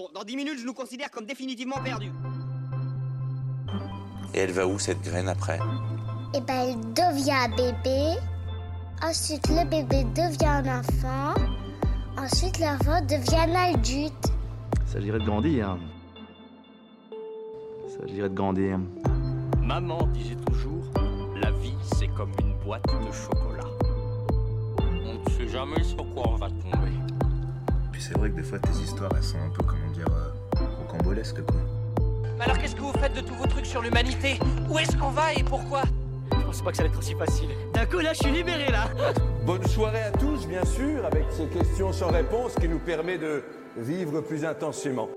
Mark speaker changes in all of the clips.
Speaker 1: Bon, dans 10 minutes, je nous considère comme définitivement perdus.
Speaker 2: Et elle va où cette graine après?
Speaker 3: Et ben, elle devient bébé. Ensuite, le bébé devient un enfant. Ensuite, l'enfant devient un adulte.
Speaker 4: Il s'agirait de grandir. Il s'agirait de grandir.
Speaker 5: Maman disait toujours, la vie c'est comme une boîte de chocolat. On ne sait jamais sur quoi on va tomber.
Speaker 6: Puis c'est vrai que des fois tes histoires elles sont un peu comment dire euh, rocambolesques quoi.
Speaker 1: Mais alors, qu'est-ce que vous faites de tous vos trucs sur l'humanité? Où est-ce qu'on va et pourquoi?
Speaker 4: Je pensais pas que ça allait être aussi facile.
Speaker 1: D'un coup, là, je suis libéré, là
Speaker 7: Bonne soirée à tous, bien sûr, avec ces questions sans réponse qui nous permet de vivre plus intensément.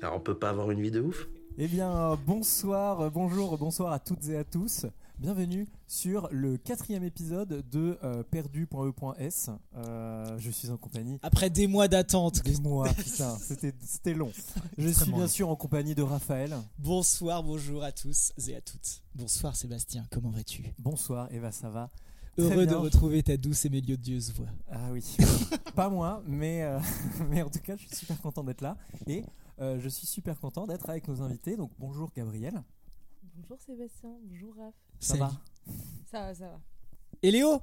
Speaker 6: Alors on peut pas avoir une vie de ouf?
Speaker 8: Eh bien, bonsoir, bonjour, bonsoir à toutes et à tous. Bienvenue sur le quatrième épisode de euh, perdu.e.s. Euh, je suis en compagnie
Speaker 9: Après des mois d'attente.
Speaker 8: des mois, putain, c'était long. Je suis bien sûr en compagnie de Raphaël.
Speaker 9: Bonsoir, bonjour à tous et à toutes. Bonsoir Sébastien, comment vas-tu?
Speaker 8: Bonsoir, Eva, ça va?
Speaker 9: Heureux de retrouver ta douce et mélodieuse voix.
Speaker 8: Ah oui, pas moi, mais, euh, mais en tout cas, je suis super content d'être là. Et je suis super content d'être avec nos invités. Donc bonjour Gabriel.
Speaker 10: Bonjour Sébastien, bonjour Raph.
Speaker 8: Ça
Speaker 9: Salut.
Speaker 8: va
Speaker 10: Ça va, ça va.
Speaker 9: Et Léo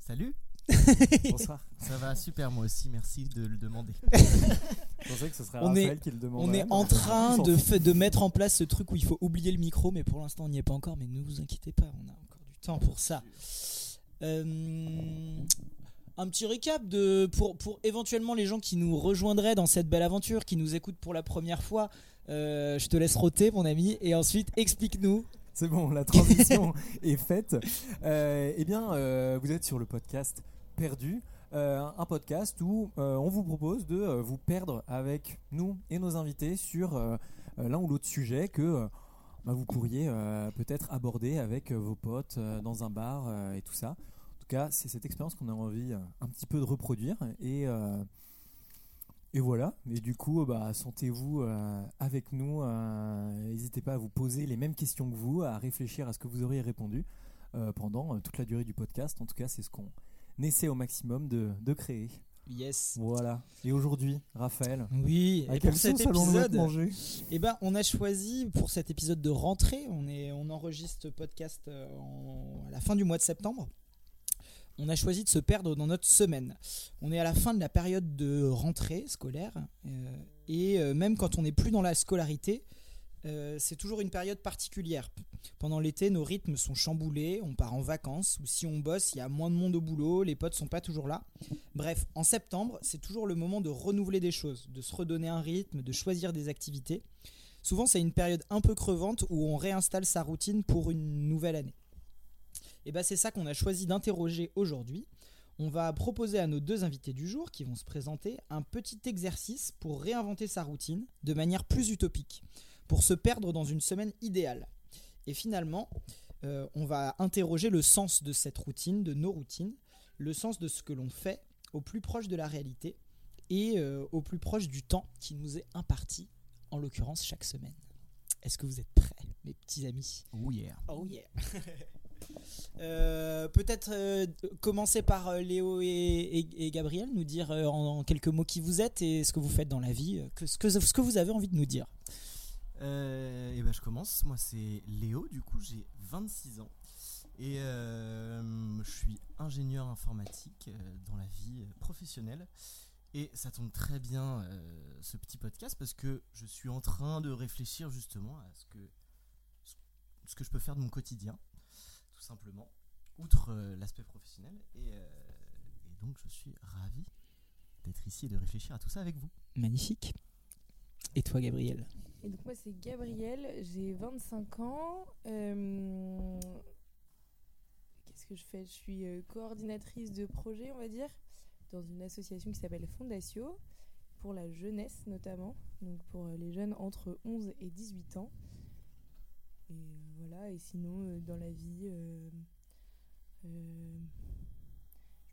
Speaker 11: Salut,
Speaker 8: Bonsoir.
Speaker 11: ça va super moi aussi, merci de le demander.
Speaker 8: Je pensais que ce serait
Speaker 9: On
Speaker 8: Raphaël
Speaker 9: est-
Speaker 8: qui le
Speaker 9: On
Speaker 8: demanderait.
Speaker 9: est
Speaker 8: mais
Speaker 9: en train de mettre en place ce truc où il faut oublier le micro, mais pour l'instant on n'y est pas encore, mais ne vous inquiétez pas, on a encore du temps pour ça. Euh, un petit récap de, pour, pour éventuellement les gens qui nous rejoindraient dans cette belle aventure, qui nous écoutent pour la première fois. Euh, je te laisse roter mon ami et ensuite explique-nous
Speaker 8: C'est bon, la transition est faite. Euh, eh bien, euh, vous êtes sur le podcast Perdu, un podcast où on vous propose de vous perdre avec nous et nos invités sur l'un ou l'autre sujet que bah, vous pourriez peut-être aborder avec vos potes dans un bar et tout ça. Tout cas, c'est cette expérience qu'on a envie euh, un petit peu de reproduire et euh, et voilà, et du coup, bah, sentez-vous euh, avec nous. euh, N'hésitez pas à vous poser les mêmes questions que vous, à réfléchir à ce que vous auriez répondu pendant toute la durée du podcast. En tout cas, c'est ce qu'on essaie au maximum de, de créer.
Speaker 9: Yes.
Speaker 8: Voilà. Et aujourd'hui, Raphaël,
Speaker 9: Oui,
Speaker 8: à
Speaker 9: et pour cet épisode, Eh ben, on a choisi pour cet épisode de rentrée, on, est, on enregistre podcast en- à la fin du mois de septembre. On a choisi de se perdre dans notre semaine. On est à la fin de la période de rentrée scolaire euh, et euh, même quand on n'est plus dans la scolarité, euh, c'est toujours une période particulière. Pendant l'été, nos rythmes sont chamboulés, on part en vacances ou si on bosse, il y a moins de monde au boulot, les potes sont pas toujours là. Bref, en septembre, c'est toujours le moment de renouveler des choses, de se redonner un rythme, de choisir des activités. Souvent, c'est une période un peu crevante où on réinstalle sa routine pour une nouvelle année. Et ben, c'est ça qu'on a choisi d'interroger aujourd'hui. On va proposer à nos deux invités du jour qui vont se présenter un petit exercice pour réinventer sa routine de manière plus utopique, pour se perdre dans une semaine idéale. Et finalement, euh, on va interroger le sens de cette routine, de nos routines, le sens de ce que l'on fait au plus proche de la réalité et euh, au plus proche du temps qui nous est imparti, en l'occurrence chaque semaine. Est-ce que vous êtes prêts, mes petits amis?
Speaker 11: Oh yeah.
Speaker 9: Oh yeah Euh, Peut-être euh, commencer par euh, Léo et, Gabriel, nous dire en, quelques mots qui vous êtes et ce que vous faites dans la vie, ce, que, vous avez envie de nous dire.
Speaker 11: et ben je commence, moi c'est Léo, du coup j'ai 26 ans. Et je suis ingénieur informatique dans la vie professionnelle. Et ça tombe très bien ce petit podcast parce que je suis en train de réfléchir justement à ce que, je peux faire de mon quotidien, simplement, outre euh, l'aspect professionnel. Et, euh, et donc je suis ravi d'être ici et de réfléchir à tout ça avec vous.
Speaker 9: Magnifique. Et toi, Gabriel?
Speaker 10: Et donc moi c'est Gabrielle, j'ai 25 ans. Euh, Qu'est-ce que je fais? Je suis euh, coordinatrice de projet, on va dire, dans une association qui s'appelle Fondatio, pour la jeunesse notamment, donc pour euh, les jeunes entre 11 et 18 ans. Et euh, voilà, et sinon euh, dans la vie, euh, je suis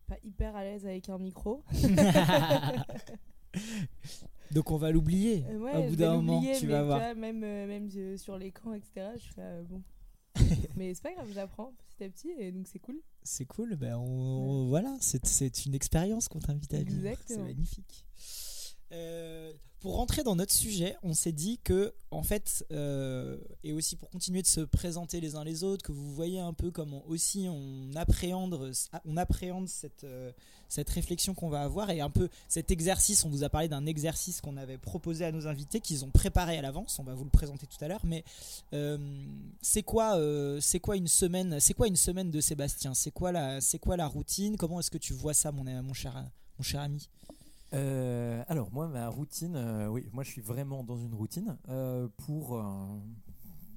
Speaker 10: pas hyper à l'aise avec un micro.
Speaker 9: Donc on va l'oublier.
Speaker 10: Ouais,
Speaker 9: Au bout d'un moment, tu vas voir.
Speaker 10: même, même sur l'écran, etc. Je fais euh, bon. mais c'est pas grave, j'apprends petit à petit et donc c'est cool.
Speaker 9: C'est cool, ben on, on- voilà, c'est une expérience qu'on t'invite à vivre. C'est magnifique. Euh, pour rentrer dans notre sujet, on s'est dit que, en fait, euh, et aussi pour continuer de se présenter les uns les autres, que vous voyez un peu comment aussi on appréhende, on appréhende cette, euh, cette réflexion qu'on va avoir et un peu cet exercice. On vous a parlé d'un exercice qu'on avait proposé à nos invités, qu'ils ont préparé à l'avance. On va vous le présenter tout à l'heure. Mais c'est quoi, c'est quoi une semaine, c'est quoi une semaine de Sébastien? C'est quoi la, quoi la routine? Comment est-ce que tu vois ça, mon, mon cher, mon cher ami?
Speaker 8: Euh, alors moi ma routine, euh, oui moi je suis vraiment dans une routine euh, pour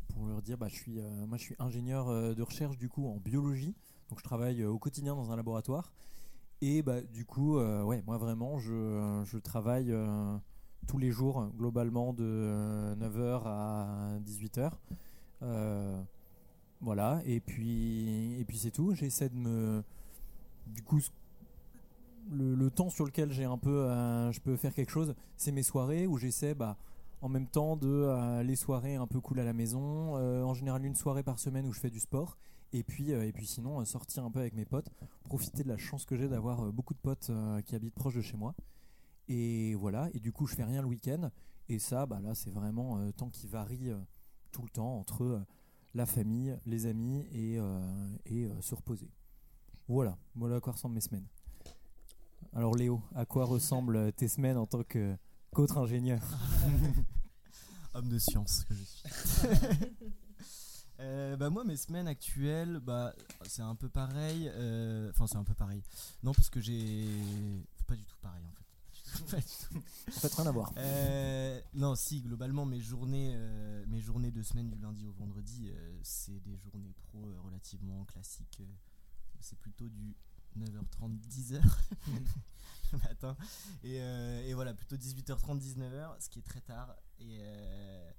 Speaker 8: pour leur dire bah je suis moi je suis ingénieur de recherche du coup en biologie. Donc je travaille au quotidien dans un laboratoire. Et bah du coup ouais moi vraiment je, je travaille tous les jours globalement de 9h à 18h voilà. Et puis et puis c'est tout. J'essaie de me du coup le, temps sur lequel j'ai un peu, euh, je peux faire quelque chose, c'est mes soirées où j'essaie, bah, en même temps de euh, les soirées un peu cool à la maison, euh, en général une soirée par semaine où je fais du sport, et puis, et puis sinon sortir un peu avec mes potes, profiter de la chance que j'ai d'avoir beaucoup de potes qui habitent proche de chez moi. Et voilà, et du coup je fais rien le week-end, et ça, bah là c'est vraiment temps qui varie tout le temps entre la famille, les amis et, et se reposer. Voilà, voilà à quoi ressemblent mes semaines. Alors Léo, à quoi ressemblent tes semaines en tant qu'autre ingénieur?
Speaker 11: Homme de science que je suis. Euh, bah moi mes semaines actuelles bah c'est un peu pareil euh, enfin c'est un peu pareil. Non parce que j'ai pas du tout pareil en fait.
Speaker 8: Pas du en fait rien à voir.
Speaker 11: Euh, non si globalement mes journées mes journées de semaine du lundi au vendredi c'est des journées pro relativement classiques. C'est plutôt du 9h30, 10h le matin. Et, euh, et, voilà, plutôt 18h30, 19h, ce qui est très tard. Et euh,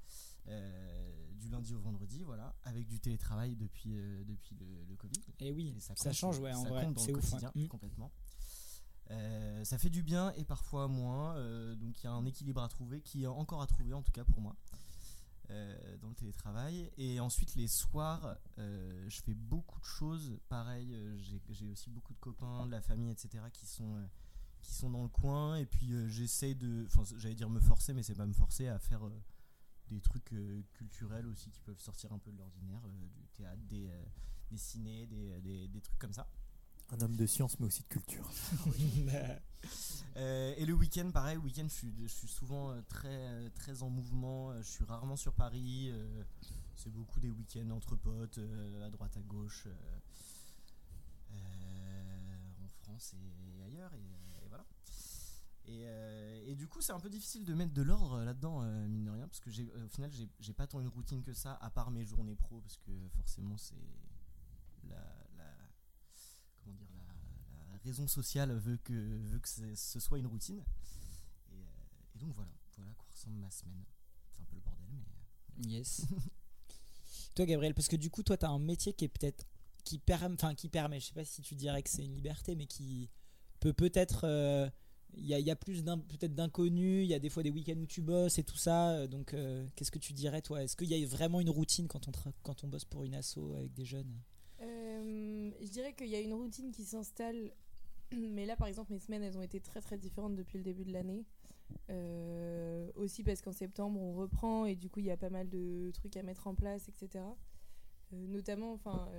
Speaker 11: euh, du lundi au vendredi, voilà, avec du télétravail depuis, depuis le, Covid.
Speaker 9: Et oui, ça, change, ouais, en vrai, c'est ouf. Mm.
Speaker 11: Complètement. ça fait du bien et parfois moins, donc il y a un équilibre à trouver, qui est encore à trouver en tout cas pour moi. Euh, dans le télétravail. Et ensuite, les soirs, euh, je fais beaucoup de choses. Pareil, euh, j'ai aussi beaucoup de copains, de la famille, etc., qui sont, qui sont dans le coin. Et puis, j'essaie de. Enfin, j'allais dire me forcer, mais c'est pas me forcer à faire des trucs culturels aussi qui peuvent sortir un peu de l'ordinaire, du théâtre, des, des ciné, des, des, trucs comme ça.
Speaker 8: Un homme de science, mais aussi de culture.
Speaker 11: Euh, et le week-end, pareil, le week-end, je suis, je suis souvent euh, très, euh, très en mouvement. Je suis rarement sur Paris. C'est beaucoup des week-ends entre potes, à droite, à gauche, en France et, ailleurs. Et, voilà. Et, et, du coup, c'est un peu difficile de mettre de l'ordre là-dedans, mine de rien, parce que au final, j'ai pas tant une routine que ça, à part mes journées pro, parce que forcément, c'est la, raison sociale veut que, veut que ce soit une routine. Euh, et, donc voilà, voilà à quoi ressemble ma semaine. C'est un peu le bordel, mais.
Speaker 9: Euh, yes. toi, Gabriel, parce que du coup, toi, tu as un métier qui est peut-être. Qui, permet, enfin, qui permet, je sais pas si tu dirais que c'est une liberté, mais qui peut peut-être. Euh, il y, a, plus peut-être d'inconnus, il y a des fois des week-ends où tu bosses et tout ça. Donc, qu'est-ce que tu dirais, toi? Est-ce qu'il y a vraiment une routine quand on, quand on bosse pour une asso avec des jeunes?
Speaker 10: Euh, je dirais qu'il y a une routine qui s'installe, mais là par exemple mes semaines elles ont été très très différentes depuis le début de l'année. Euh, aussi parce qu'en septembre on reprend et du coup il y a pas mal de trucs à mettre en place, etc. Euh, notamment, enfin,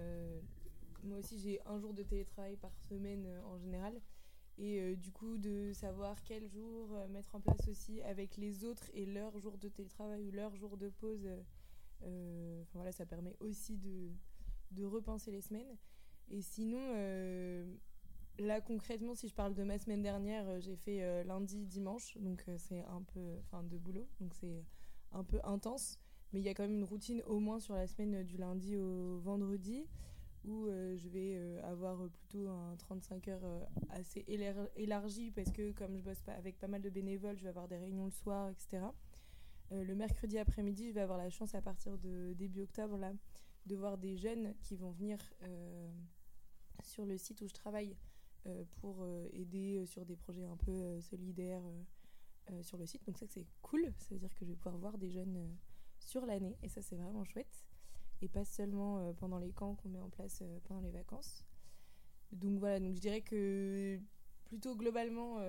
Speaker 10: moi aussi j'ai un jour de télétravail par semaine en général. Et du coup, de savoir quel jour mettre en place aussi avec les autres et leur jour de télétravail ou leur jour de pause, voilà, ça permet aussi de, de repenser les semaines. Et sinon, euh, là concrètement, si je parle de ma semaine dernière, euh, j'ai fait euh, lundi, dimanche, donc c'est un peu, enfin de boulot, donc c'est un peu intense. Mais il y a quand même une routine au moins sur la semaine du lundi au vendredi où je vais avoir plutôt un 35 heures assez élargi parce que comme je bosse pas avec pas mal de bénévoles, je vais avoir des réunions le soir, etc. le mercredi après-midi, je vais avoir la chance à partir de début octobre là de voir des jeunes qui vont venir euh, sur le site où je travaille euh, pour euh, aider sur des projets un peu solidaires sur le site. Donc ça c'est cool, ça veut dire que je vais pouvoir voir des jeunes sur l'année et ça c'est vraiment chouette. Et pas seulement pendant les camps qu'on met en place pendant les vacances. Donc voilà, donc je dirais que plutôt globalement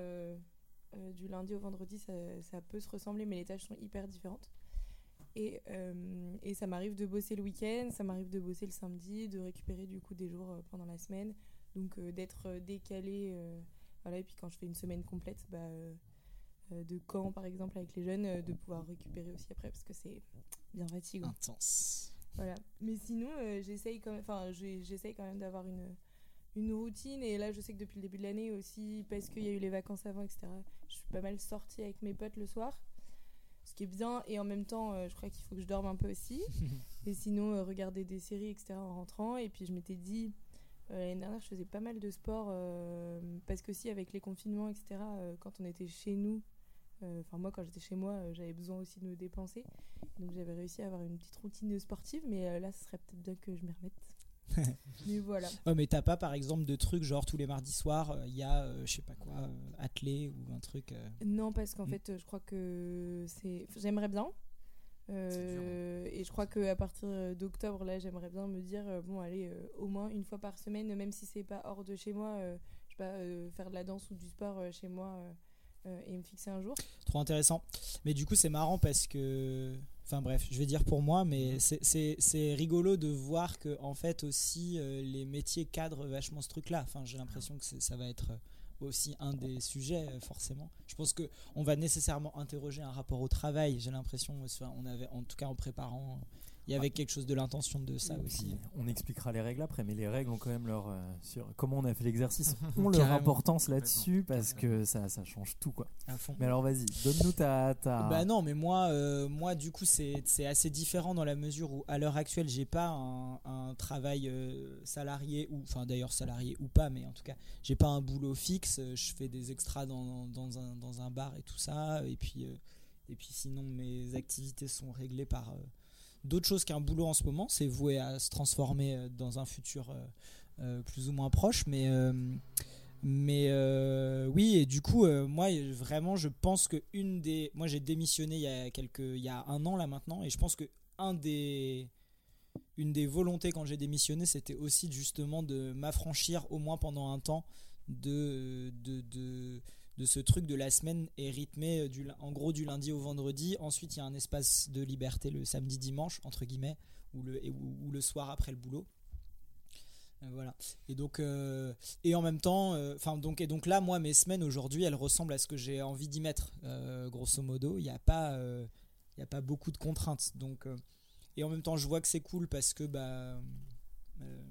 Speaker 10: Euh, du lundi au vendredi, ça, peut se ressembler, mais les tâches sont hyper différentes. Et, euh, et ça m'arrive de bosser le week-end, ça m'arrive de bosser le samedi, de récupérer du coup des jours euh, pendant la semaine. Donc euh, d'être euh, décalé. euh, voilà, et puis quand je fais une semaine complète, bah, de camp par exemple avec les jeunes, de pouvoir récupérer aussi après parce que c'est bien fatigant.
Speaker 9: Intense.
Speaker 10: Voilà. Mais sinon, j'essaye quand même, enfin, j'ai- j'essaye quand même d'avoir une, une routine. Et là, je sais que depuis le début de l'année aussi, parce qu'il y a eu les vacances avant, etc., je suis pas mal sortie avec mes potes le soir. Ce qui est bien. Et en même temps, je crois qu'il faut que je dorme un peu aussi. et sinon, regarder des séries, etc., en rentrant. Et puis, je m'étais dit, l'année dernière, je faisais pas mal de sport. euh, parce que si, avec les confinements, etc., euh, quand on était chez nous, euh, enfin, moi, quand j'étais chez moi, euh, j'avais besoin aussi de me dépenser. Donc j'avais réussi à avoir une petite routine sportive, mais euh, là, ce serait peut-être bien que je m'y remette. mais voilà.
Speaker 9: Oh, mais t'as pas par exemple de trucs genre tous les mardis soirs, il y a euh, je sais pas quoi, euh, attelé ou un truc. euh,
Speaker 10: Non, parce qu'en
Speaker 9: Mm.
Speaker 10: fait, euh, je crois que c'est. J'aimerais bien. Euh, et je crois qu'à partir d'octobre, là, j'aimerais bien me dire, euh, bon, allez, euh, au moins une fois par semaine, même si c'est pas hors de chez moi, euh, je sais pas, euh, faire de la danse ou du sport euh, chez moi euh, euh, et me fixer un jour.
Speaker 9: Trop intéressant. Mais du coup, c'est marrant parce que. Enfin bref, je vais dire pour moi, mais c'est- c'est rigolo de voir que, en fait, aussi, euh, les métiers cadrent vachement ce truc-là. Enfin, j'ai l'impression que c'est- ça va être aussi un des sujets, euh, forcément. Je pense que on va nécessairement interroger un rapport au travail. J'ai l'impression, on avait, en tout cas en préparant, il y avait quelque chose de l'intention de ça aussi.
Speaker 8: on expliquera les règles après, mais les règles ont quand même leur. euh, sur comment on a fait l'exercice, ont leur importance là-dessus parce que ça, ça change tout quoi.
Speaker 9: À fond.
Speaker 8: Mais alors vas-y, donne-nous ta. ta...
Speaker 9: Bah non, mais moi, euh, moi du coup, c'est c'est assez différent dans la mesure où, à l'heure actuelle, j'ai pas un, un travail euh, salarié, ou enfin d'ailleurs salarié ou pas, mais en tout cas, j'ai pas un boulot fixe. Je fais des extras dans, dans, un, dans un bar et tout ça. Et puis, euh, et puis sinon, mes activités sont réglées par d'autres choses qu'un boulot en ce moment. C'est voué à se transformer euh, dans un futur euh, euh, plus ou moins proche, mais. mais oui, et du coup, moi, vraiment, je pense que une des. Moi, j'ai démissionné il y a quelques, il y a un an là maintenant, et je pense que un des, une des volontés quand j'ai démissionné, c'était aussi justement de m'affranchir au moins pendant un temps de, de, de ce truc de la semaine est rythmé du, en gros du lundi au vendredi. Ensuite, il y a un espace de liberté le samedi, dimanche entre guillemets, ou le, soir après le boulot. Euh, voilà. Et donc, euh, et en même temps, euh, enfin donc et donc là, moi, mes semaines aujourd'hui, elles ressemblent à ce que j'ai envie d'y mettre, euh, grosso modo. Il n'y a pas, euh, a pas beaucoup de contraintes. Donc, euh, et en même temps, je vois que c'est cool parce que bah, euh,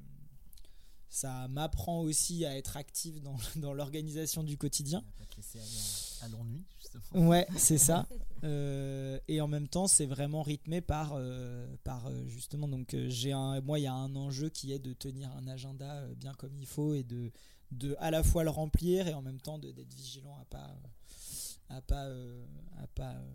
Speaker 9: ça m'apprend aussi à être active dans, dans l'organisation du quotidien.
Speaker 11: Pas te laisser aller à, à l'ennui, justement.
Speaker 9: Ouais, c'est ça. Euh, et en même temps, c'est vraiment rythmé par, euh, par euh, justement. Donc, j'ai un, moi, il y a un enjeu qui est de tenir un agenda bien comme il faut et de, de à la fois le remplir et en même temps d'être vigilant à pas, à pas, à pas, euh,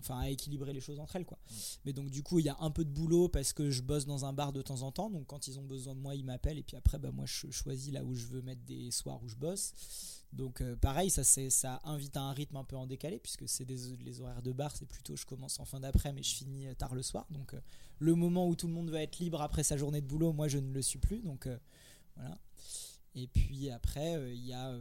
Speaker 9: enfin, à équilibrer les choses entre elles, quoi. Mais donc, du coup, il y a un peu de boulot parce que je bosse dans un bar de temps en temps. Donc, quand ils ont besoin de moi, ils m'appellent et puis après, bah, moi, je choisis là où je veux mettre des soirs où je bosse. Donc euh, pareil, ça, c'est, ça invite à un rythme un peu en décalé, puisque c'est des, les horaires de bar, c'est plutôt je commence en fin d'après, mais je finis euh, tard le soir. Donc euh, le moment où tout le monde va être libre après sa journée de boulot, moi je ne le suis plus. Donc euh, voilà. Et puis après, il y a...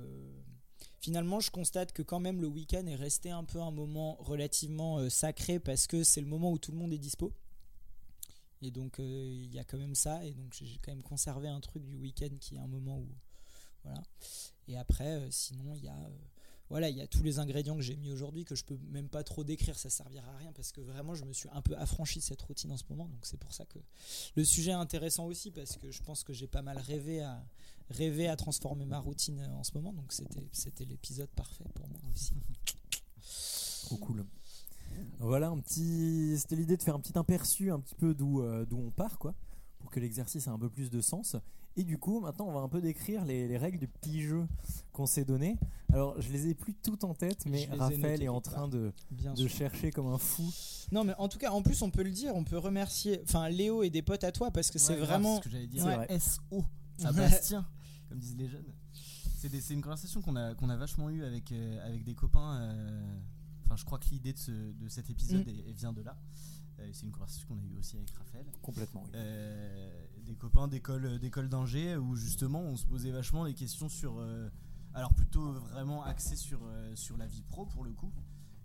Speaker 9: Finalement, je constate que quand même le week-end est resté un peu un moment relativement euh, sacré parce que c'est le moment où tout le monde est dispo. Et donc euh, il y a quand même ça. Et donc j'ai quand même conservé un truc du week-end qui est un moment où... Voilà. Et après, euh, sinon, il y a... voilà, il y a tous les ingrédients que j'ai mis aujourd'hui que je peux même pas trop décrire, ça servira à rien parce que vraiment je me suis un peu affranchi de cette routine en ce moment, donc c'est pour ça que le sujet est intéressant aussi parce que je pense que j'ai pas mal rêvé à rêvé à transformer ma routine euh, en ce moment, donc c'était c'était l'épisode parfait pour moi aussi.
Speaker 8: Trop cool. Voilà un petit. C'était l'idée de faire un petit aperçu un petit peu d'où euh, d'où on part quoi, pour que l'exercice ait un peu plus de sens. Et du coup, maintenant, on va un peu décrire les, les règles du petit jeu qu'on s'est donné. Alors, je les ai plus toutes en tête, mais Raphaël est en train de,
Speaker 9: Bien
Speaker 8: de chercher comme un fou.
Speaker 9: Non, mais en tout cas, en plus, on peut le dire, on peut remercier, enfin Léo et des potes à toi parce que c'est
Speaker 11: Ouais,
Speaker 9: vraiment.
Speaker 11: ce que j'allais dire.
Speaker 9: Ouais.
Speaker 11: SO à
Speaker 9: Ouais.
Speaker 11: Bastien, comme disent les jeunes. C'est une conversation qu'on a, qu'on a vachement eue avec, euh, avec des copains. euh, Enfin, je crois que l'idée de, ce- de cet épisode
Speaker 9: Mm.
Speaker 11: est- est- vient de là. Euh, c'est une conversation qu'on a eue aussi avec Raphaël.
Speaker 8: Complètement, oui.
Speaker 11: Des copains d'école d'école d'ingé où justement on se posait vachement des questions sur Alors plutôt vraiment axé sur, sur la vie pro pour le coup.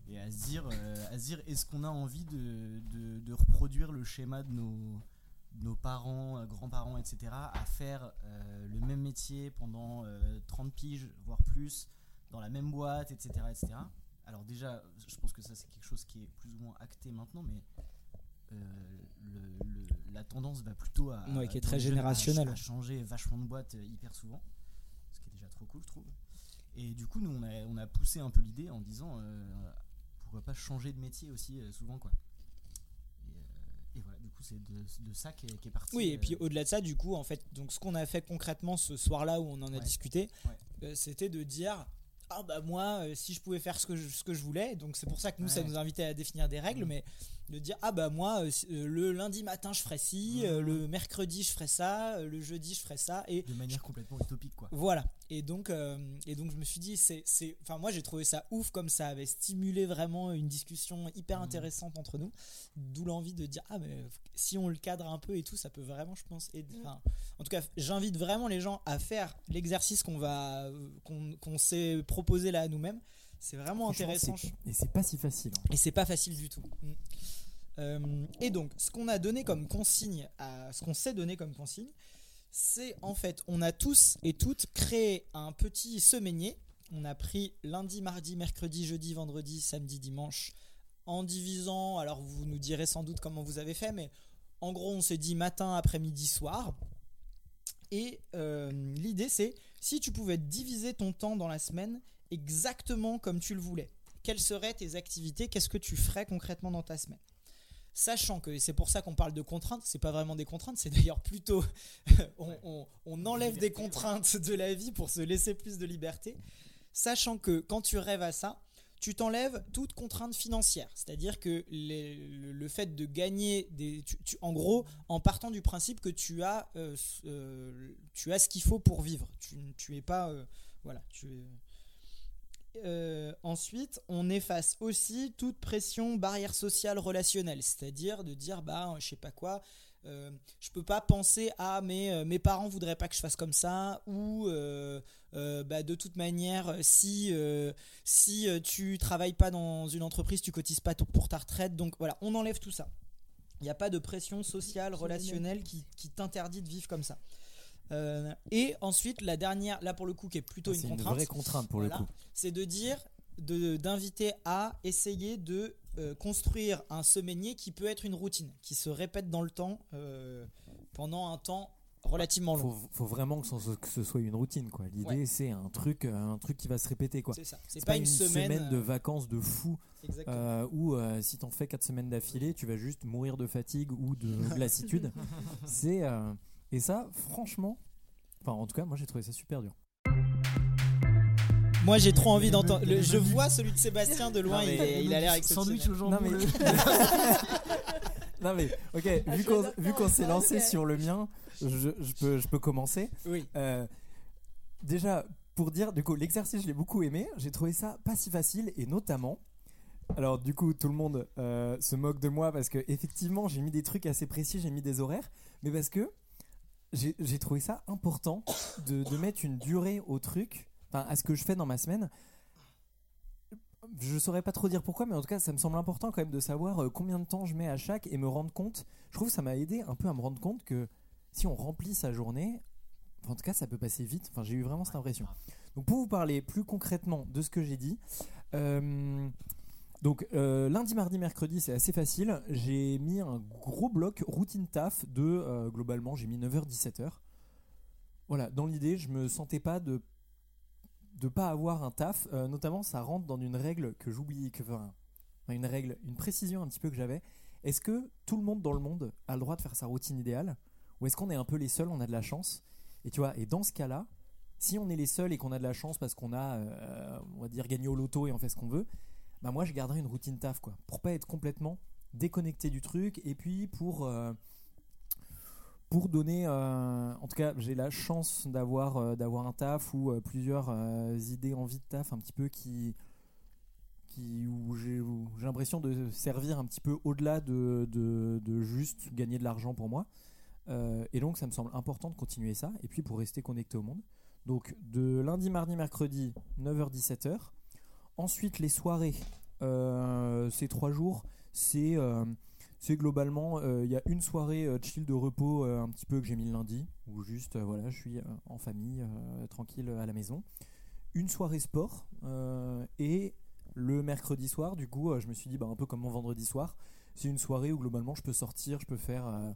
Speaker 11: Et à se dire, euh, à se dire est-ce qu'on a envie de, de- de reproduire le schéma de nos, nos parents, euh, grands-parents, etc. à faire euh, le même métier pendant euh, 30 piges, voire plus, dans la même boîte, etc. etc. Alors déjà, je pense que ça c'est quelque chose qui est plus ou moins acté maintenant, mais euh, le- le- la tendance va plutôt à,
Speaker 9: Ouais, qui est très
Speaker 11: à- changer vachement de boîte euh, hyper souvent, ce qui est déjà trop cool, je trouve. Et du coup, nous, on a, on a poussé un peu l'idée en disant euh, pourquoi pas changer de métier aussi euh, souvent, quoi. Et, euh, et voilà, du coup, c'est de, de ça qui est, qui est parti.
Speaker 9: Oui, et
Speaker 11: euh,
Speaker 9: puis au-delà de ça, du coup, en fait, donc ce qu'on a fait concrètement ce soir-là où on en a
Speaker 11: Ouais.
Speaker 9: discuté,
Speaker 11: Ouais.
Speaker 9: euh, c'était de dire ah bah moi, euh, si je pouvais faire ce que je, ce que je voulais, donc c'est pour ça que nous ça nous invitait à définir des règles,
Speaker 11: Mhm.
Speaker 9: mais de dire ah bah moi, euh, euh, le lundi matin je ferais ci, euh, le mercredi je ferais ça, euh, le jeudi je ferais ça, et
Speaker 11: de manière complètement utopique, quoi.
Speaker 9: voilà. Et donc, et donc je me suis dit, c'est, c'est, enfin moi j'ai trouvé ça ouf comme ça avait stimulé vraiment une discussion hyper
Speaker 11: Mhm.
Speaker 9: intéressante entre nous. D'où l'envie de dire, ah mais si on le cadre un peu et tout, ça peut vraiment, je pense, aider. Enfin, en tout cas, j'invite vraiment les gens à faire l'exercice qu'on va, qu'on, qu'on s'est proposé là à nous-mêmes. C'est vraiment intéressant.
Speaker 8: Et c'est pas si facile. hein.
Speaker 9: Et c'est pas facile du tout. Mm. Euh, et donc, ce qu'on a donné comme consigne, à, ce qu'on s'est donné comme consigne, c'est en fait, on a tous et toutes créé un petit semainier. On a pris lundi, mardi, mercredi, jeudi, vendredi, samedi, dimanche, en divisant. Alors, vous nous direz sans doute comment vous avez fait, mais en gros, on s'est dit matin, après-midi, soir. Et euh, l'idée, c'est si tu pouvais diviser ton temps dans la semaine exactement comme tu le voulais, quelles seraient tes activités? Qu'est-ce que tu ferais concrètement dans ta semaine? Sachant que c'est pour ça qu'on parle de contraintes, c'est pas vraiment des contraintes, c'est d'ailleurs plutôt on, on- on enlève des contraintes de la vie pour se laisser plus de liberté. Sachant que quand tu rêves à ça, tu t'enlèves toute contrainte financière. C'est-à-dire que les- le, fait de gagner des. tu- tu- en gros, en partant du principe que tu as, euh, euh, tu as ce qu'il faut pour vivre. Tu, tu es pas. euh, voilà. Tu es- Euh, ensuite, on efface aussi toute pression barrière sociale relationnelle, c'est-à-dire de dire bah je sais pas quoi, euh, je peux pas penser à mes euh, mes parents voudraient pas que je fasse comme ça ou euh, bah, de toute manière si si tu travailles pas dans une entreprise tu cotises pas pour ta retraite. Donc voilà on enlève tout ça. Il n'y a pas de pression sociale relationnelle qui, qui t'interdit de vivre comme ça Euh, et ensuite la dernière là pour le coup qui est plutôt
Speaker 8: Ah, C'est
Speaker 9: une
Speaker 8: une
Speaker 9: contrainte
Speaker 8: vraie contrainte pour
Speaker 9: Voilà.
Speaker 8: le coup.
Speaker 9: c'est de dire de- d'inviter à essayer de euh, construire un semainier qui peut être une routine, qui se répète dans le temps euh, pendant un temps relativement long.
Speaker 8: Faut, faut vraiment que ce, que ce soit une routine quoi. L'idée
Speaker 9: Ouais.
Speaker 8: c'est un truc, un truc qui va se répéter quoi.
Speaker 9: C'est ça. C'est pas, une semaine,
Speaker 8: de
Speaker 9: euh,
Speaker 8: vacances de fou euh, où euh, si t'en fais 4 semaines d'affilée, tu vas juste mourir de fatigue ou de lassitude. c'est euh, et ça franchement, enfin en tout cas moi j'ai trouvé ça super dur.
Speaker 9: Moi j'ai trop envie d'entendre. le- Je vois celui de Sébastien de loin,
Speaker 8: Non, mais-
Speaker 9: il, est- il a l'air
Speaker 11: Sandwich
Speaker 9: exceptionnel.
Speaker 11: au
Speaker 8: Non
Speaker 11: jambon.
Speaker 8: mais,
Speaker 11: le-
Speaker 8: non mais ok, vu qu'on vu qu'on s'est lancé sur le mien, je, je peux je peux commencer.
Speaker 9: Oui.
Speaker 8: Euh, déjà, pour dire, du coup, l'exercice, je l'ai beaucoup aimé. J'ai trouvé ça pas si facile et notamment. Alors, du coup, tout le monde euh, se moque de moi parce que, effectivement, j'ai mis des trucs assez précis, j'ai mis des horaires, mais parce que j'ai trouvé ça important de, de mettre une durée au truc, enfin, à ce que je fais dans ma semaine. Je saurais pas trop dire pourquoi, mais en tout cas, ça me semble important quand même de savoir euh, combien de temps je mets à chaque et me rendre compte. Je trouve que ça m'a aidé un peu à me rendre compte que si on remplit sa journée, en tout cas, ça peut passer vite. Enfin, j'ai eu vraiment cette impression. Donc, pour vous parler plus concrètement de ce que j'ai dit, euh, donc euh, lundi, mardi, mercredi, c'est assez facile. J'ai mis un gros bloc routine taf de euh, globalement, j'ai mis 9h, 17h. Voilà, dans l'idée, je me sentais pas de de pas avoir un taf. Euh, notamment, ça rentre dans une règle que j'oublie, que une règle, une précision un petit peu que j'avais. Est-ce que tout le monde dans le monde a le droit de faire sa routine idéale, ou est-ce qu'on est un peu les seuls, on a de la chance? Et tu vois, et dans ce cas-là, si on est les seuls et qu'on a de la chance parce qu'on a, on va dire, gagné au loto et on fait ce qu'on veut, bah moi je garderai une routine taf quoi, pour pas être complètement déconnecté du truc et puis pour euh, pour donner, euh, en tout cas j'ai la chance d'avoir euh, d'avoir un taf ou plusieurs idées envie de taf un petit peu qui qui où j'ai l'impression de servir un petit peu au-delà de, de, de juste gagner de l'argent pour moi. Et donc ça me semble important de continuer ça, et puis pour rester connecté au monde. Donc de lundi, mardi, mercredi, 9h-17h. Ensuite, les soirées, euh, ces trois jours, c'est euh, globalement, euh, il y a une soirée chill de repos un petit peu que j'ai mis le lundi, où juste, voilà, je suis en famille, tranquille à la maison. Une soirée sport, et le mercredi soir, du coup, je me suis dit, bah, un peu comme mon vendredi soir, c'est une soirée où globalement je peux sortir, je peux faire...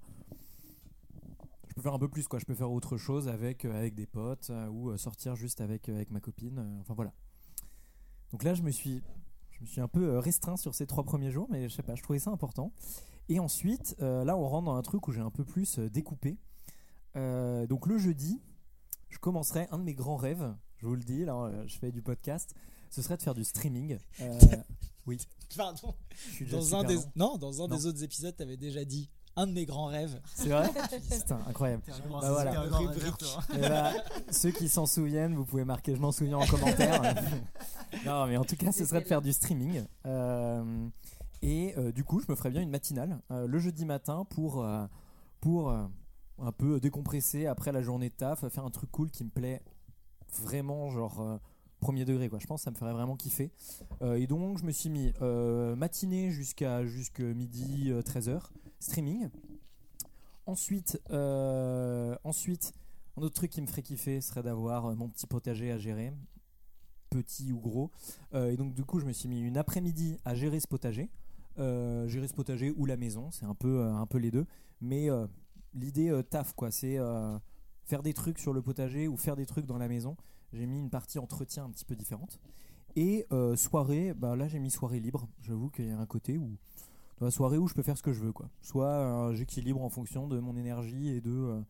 Speaker 8: je peux faire un peu plus quoi, je peux faire autre chose avec, avec des potes ou sortir juste avec, avec ma copine, enfin voilà. Donc là je me suis, je me suis un peu euh, restreint sur ces trois premiers jours, mais je sais pas, je trouvais ça important. Et ensuite, euh, là on rentre dans un truc où j'ai un peu plus euh, découpé. Euh, donc le jeudi, je commencerai un de mes grands rêves, je vous le dis, là je fais du podcast, ce serait de faire du streaming. Euh, oui.
Speaker 9: Pardon.
Speaker 8: Je suis déjà
Speaker 9: Dans un des non, dans un
Speaker 8: Non.
Speaker 9: des autres épisodes, t'avais déjà dit un de mes grands rêves.
Speaker 8: C'est vrai Putain, incroyable.
Speaker 11: Un grand-
Speaker 8: Bah voilà.
Speaker 11: un grand toi.
Speaker 8: Et bah, ceux qui s'en souviennent, vous pouvez marquer je m'en souviens en commentaire. non, mais en tout cas, ce serait de faire du streaming. Euh, et euh, du coup, je me ferais bien une matinale euh, le jeudi matin pour, euh, pour euh, un peu décompresser après la journée de taf, faire un truc cool qui me plaît vraiment, genre euh, premier degré. Quoi. Je pense ça me ferait vraiment kiffer. Euh, et donc, je me suis mis euh, matinée jusqu'à jusqu'à midi 13h, streaming. Ensuite, euh, ensuite, un autre truc qui me ferait kiffer serait d'avoir euh, mon petit potager à gérer, petit ou gros. Euh, et donc du coup, je me suis mis une après-midi à gérer ce potager, Euh, gérer ce potager ou la maison, c'est un peu, euh, un peu les deux. Mais euh, l'idée euh, taf quoi, c'est euh, faire des trucs sur le potager ou faire des trucs dans la maison. J'ai mis une partie entretien un petit peu différente. Et euh, soirée, bah là j'ai mis soirée libre. J'avoue qu'il y a un côté où dans la soirée où je peux faire ce que je veux quoi. Soit euh, j'équilibre en fonction de mon énergie et de euh,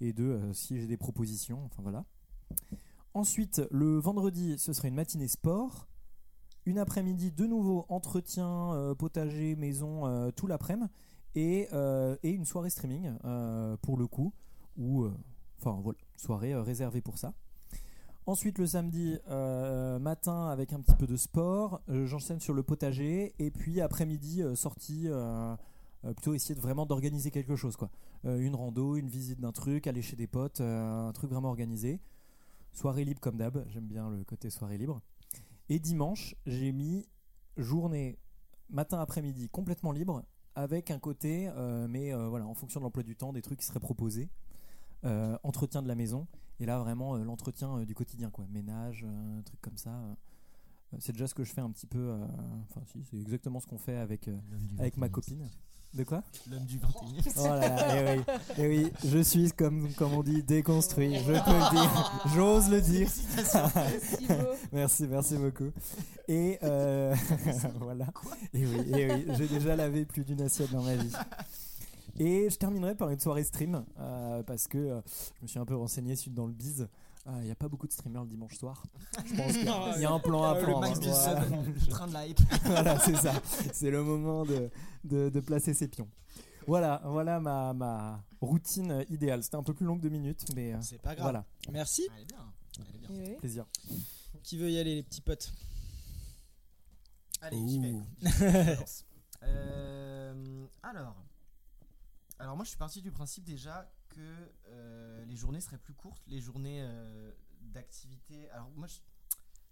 Speaker 8: et de si j'ai des propositions. Enfin voilà. Ensuite, le vendredi, ce serait une matinée sport. Une après-midi, de nouveau entretien, potager, maison, tout l'après-midi. Et, et une soirée streaming, pour le coup. Ou, enfin voilà, soirée réservée pour ça. Ensuite, le samedi euh, matin, avec un petit peu de sport, euh, j'enchaîne sur le potager. Et puis après-midi, euh, sortie, plutôt essayer de vraiment d'organiser quelque chose. quoi. Une rando, une visite d'un truc, aller chez des potes, un truc vraiment organisé. Soirée libre comme d'hab, j'aime bien le côté soirée libre. Et dimanche, j'ai mis journée matin après-midi complètement libre avec un côté, mais voilà, en fonction de l'emploi du temps, des trucs qui seraient proposés. Entretien de la maison et là vraiment euh, l'entretien euh, du quotidien quoi. Ménage euh, un truc comme ça c'est déjà ce que je fais un petit peu euh, enfin si c'est exactement ce qu'on fait avec euh, avec ma
Speaker 11: 21e
Speaker 8: copine. de quoi?
Speaker 11: L'homme du 21
Speaker 8: Oh là là, eh oui, eh oui, je suis comme, comme on dit déconstruit, je peux le dire, j'ose le dire.
Speaker 10: Merci
Speaker 8: merci, beaucoup. Et euh, voilà. Et oui, eh oui, j'ai déjà lavé plus d'une assiette dans ma vie. Et je terminerai par une soirée stream euh, parce que euh, je me suis un peu renseigné sur- dans le biz. Euh, Il n'y a pas beaucoup de streamers le dimanche soir. Je pense qu'il y a- il y, a un plan à
Speaker 9: Euh, le
Speaker 8: prendre.
Speaker 9: max du
Speaker 8: Voilà.
Speaker 11: Le train de la hype.
Speaker 8: voilà, c'est ça. C'est le moment de, de, de placer ses pions. Voilà, voilà ma, ma routine idéale. C'était un peu plus long que deux minutes, mais euh,
Speaker 9: C'est pas grave.
Speaker 8: voilà,
Speaker 9: Merci.
Speaker 11: Elle est bien. Est bien.
Speaker 10: Oui.
Speaker 8: plaisir.
Speaker 9: Qui veut y aller, les petits potes?
Speaker 11: Allez, j'y vais. Euh, alors, alors moi je suis parti du principe déjà que euh, les journées seraient plus courtes, les journées euh, d'activité. Alors moi je,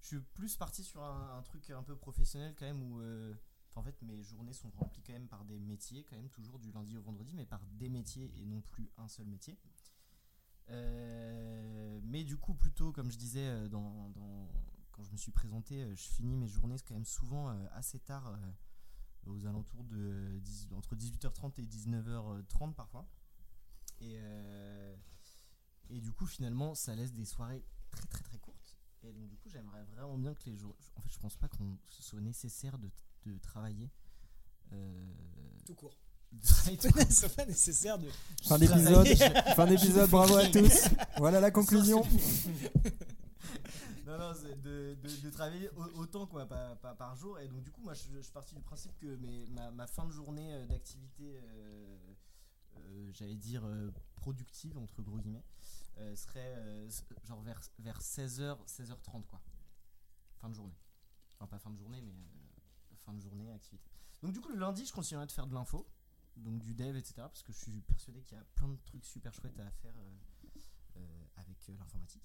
Speaker 11: suis plus parti sur un, truc un peu professionnel quand même où euh, en fait mes journées sont remplies quand même par des métiers quand même toujours du lundi au vendredi mais par des métiers et non plus un seul métier. Mais du coup plutôt comme je disais quand je me suis présenté, je finis mes journées quand même souvent assez tard. Aux alentours de 10 entre 18h30 et 19h30 parfois. Et, euh, et du coup, finalement, ça laisse des soirées très très très courtes. Et donc, du coup, j'aimerais vraiment bien que les jours. En fait, je pense pas qu'on ce soit nécessaire de, de travailler. euh,
Speaker 9: Tout court. C'est pas nécessaire de.
Speaker 8: Fin d'épisode, fin d'épisode, bravo à tous. Voilà la conclusion.
Speaker 11: non, non, c'est de, travailler au- autant quoi, par, par, jour. Et donc, du coup, moi, je, je suis parti du principe que mes, ma, fin de journée euh, d'activité, euh, euh, j'allais dire productive, entre gros guillemets, serait genre vers, vers 16h, 16h30, quoi. Fin de journée. Enfin, pas fin de journée, mais fin de journée, activité. Donc, du coup, le lundi, je continuerai de faire de l'info, donc du dev, etc. Parce que je suis persuadé qu'il y a plein de trucs super chouettes à faire avec l'informatique.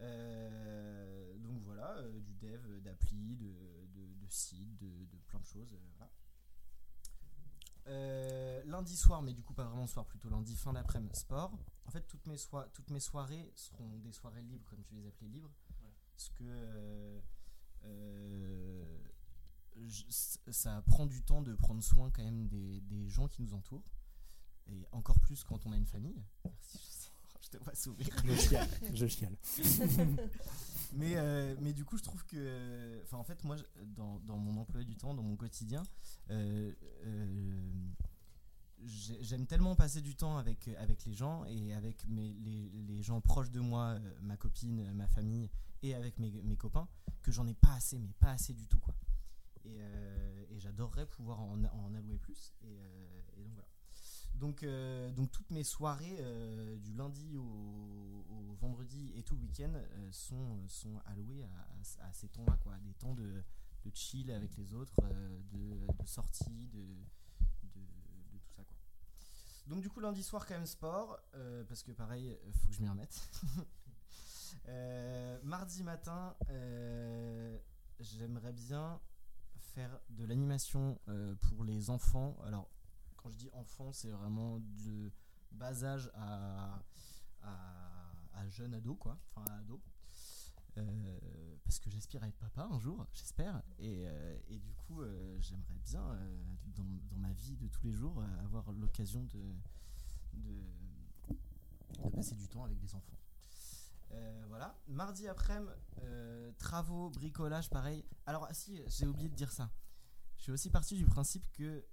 Speaker 11: Euh, donc voilà, euh, du dev, d'appli, de, de, de sites, de, de plein de choses. euh, voilà. Euh, lundi soir, mais du coup pas vraiment soir, plutôt lundi fin d'après-midi, sport. En fait, toutes mes, toutes mes soirées seront des soirées libres, comme tu les appelais libres. Parce que euh, euh, je- ça prend du temps de prendre soin quand même des, des gens qui nous entourent. Et encore plus quand on a une famille. Merci, je te vois sourire.
Speaker 8: Je chiale, je chiale.
Speaker 11: mais, euh, mais du coup, je trouve que. Enfin, en fait, moi, dans, dans mon emploi du temps, dans mon quotidien, euh, euh, j'ai- j'aime tellement passer du temps avec, avec les gens et avec mes, les, les gens proches de moi, euh, ma copine, euh, ma famille et avec mes, mes copains, que j'en ai pas assez, mais pas assez du tout, quoi. Et, euh, et j'adorerais pouvoir en, en allouer plus. Et, euh, et donc voilà. Donc, euh, donc toutes mes soirées euh, du lundi au, vendredi et tout le week-end euh, sont, sont allouées à, ces temps-là, quoi, des temps de, de chill avec les autres, de, de sortie, de, de, tout ça. Quoi. Donc du coup lundi soir quand même sport, parce que pareil, faut que je m'y remette. Mardi matin, j'aimerais bien faire de l'animation pour les enfants. Alors je dis enfants, c'est vraiment de bas âge à, à, jeune ado, quoi, enfin ado. Euh, parce que j'aspire à être papa un jour, j'espère. Et, euh, du coup, euh, j'aimerais bien, dans, ma vie de tous les jours, avoir l'occasion de, passer du temps avec des enfants. Voilà. Mardi après-midi, travaux, bricolage, pareil. Alors, si, j'ai oublié de dire ça. Je suis aussi parti du principe que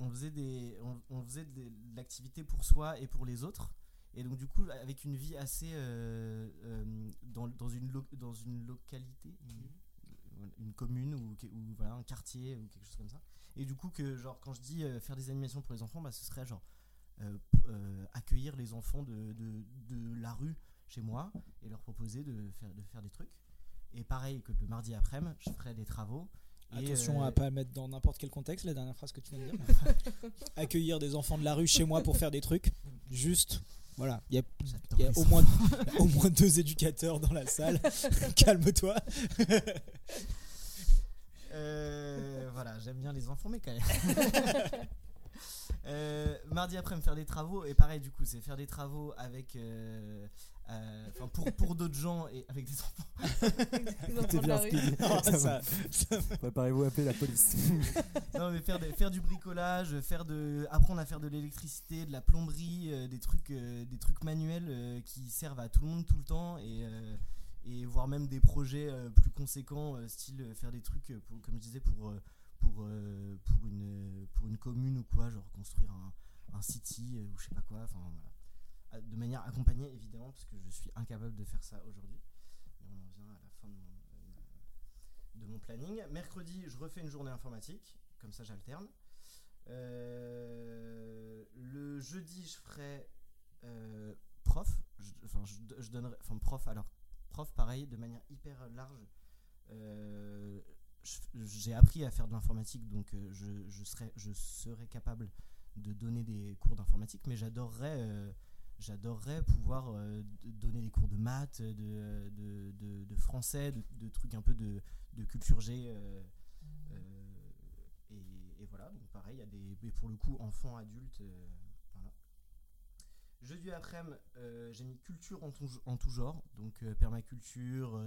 Speaker 11: on faisait, des, on, on faisait de, de l'activité pour soi et pour les autres. Et donc, du coup, avec une vie assez. euh, euh, dans, dans, une lo- dans une localité, une, une commune ou, voilà, un quartier ou quelque chose comme ça. Et du coup, que, genre, quand je dis euh, faire des animations pour les enfants, bah, ce serait genre. accueillir les enfants de, de, de la rue chez moi et leur proposer de faire, de faire des trucs. Et pareil que le mardi après-midi, je ferai des travaux.
Speaker 9: Attention
Speaker 11: euh,
Speaker 9: à pas mettre dans n'importe quel contexte la dernière phrase que tu viens de dire. Accueillir des enfants de la rue chez moi pour faire des trucs. Juste, voilà. Il y a, y au, moins, au moins deux éducateurs dans la salle. Calme-toi.
Speaker 11: Euh, voilà, j'aime bien les enfants, mais quand même. Euh, mardi après, me faire des travaux. Et pareil, du coup, c'est faire des travaux avec. Euh, euh, pour, pour d'autres gens et avec des enfants.
Speaker 8: C'était bien ce qu'il dit. Ça
Speaker 9: ça-
Speaker 8: va. Préparez-vous à appeler la police.
Speaker 11: non, mais faire, faire du bricolage, faire de, apprendre à faire de l'électricité, de la plomberie, euh, des, trucs, euh, des trucs manuels euh, qui servent à tout le monde tout le temps. Et. euh, et voire même des projets euh, plus conséquents, euh, style euh, faire des trucs, pour, comme je disais, pour, pour, euh, pour, une, pour une commune ou quoi, genre construire un, un city euh, ou je sais pas quoi, enfin voilà. De manière accompagnée évidemment, parce que je suis incapable de faire ça aujourd'hui. On en vient à la fin de mon, planning. Mercredi, je refais une journée informatique, comme ça j'alterne. Euh, le jeudi, je ferai euh, prof, enfin, je, donnerai, enfin prof, alors prof pareil, de manière hyper large. Euh, J'ai appris à faire de l'informatique, donc je, je, serai, je serai capable de donner des cours d'informatique, mais j'adorerais j'adorerais pouvoir euh, donner des cours de maths, de, de, de- français, de, trucs un peu de, culture G. euh, euh, et, et voilà, pareil, il y a des. Pour le coup, enfants, adultes. voilà. Jeudi après-midi, j'ai mis culture en tout, en tout genre, donc permaculture,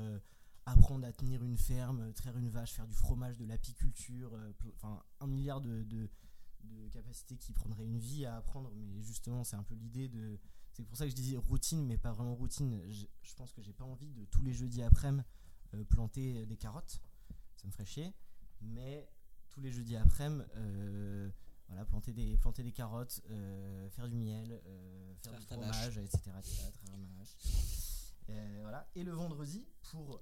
Speaker 11: apprendre à tenir une ferme, traire une vache, faire du fromage, de l'apiculture, enfin un milliard de capacités qui prendraient une vie à apprendre, mais justement c'est un peu l'idée de... C'est pour ça que je disais routine, mais pas vraiment routine. Je, je pense que j'ai pas envie de tous les jeudis après-midi euh, planter des carottes, ça me ferait chier, mais tous les jeudis après-midi, euh, voilà, planter des, planter des carottes, euh, faire du miel, faire du fromage, etc. voilà. Et le vendredi, pour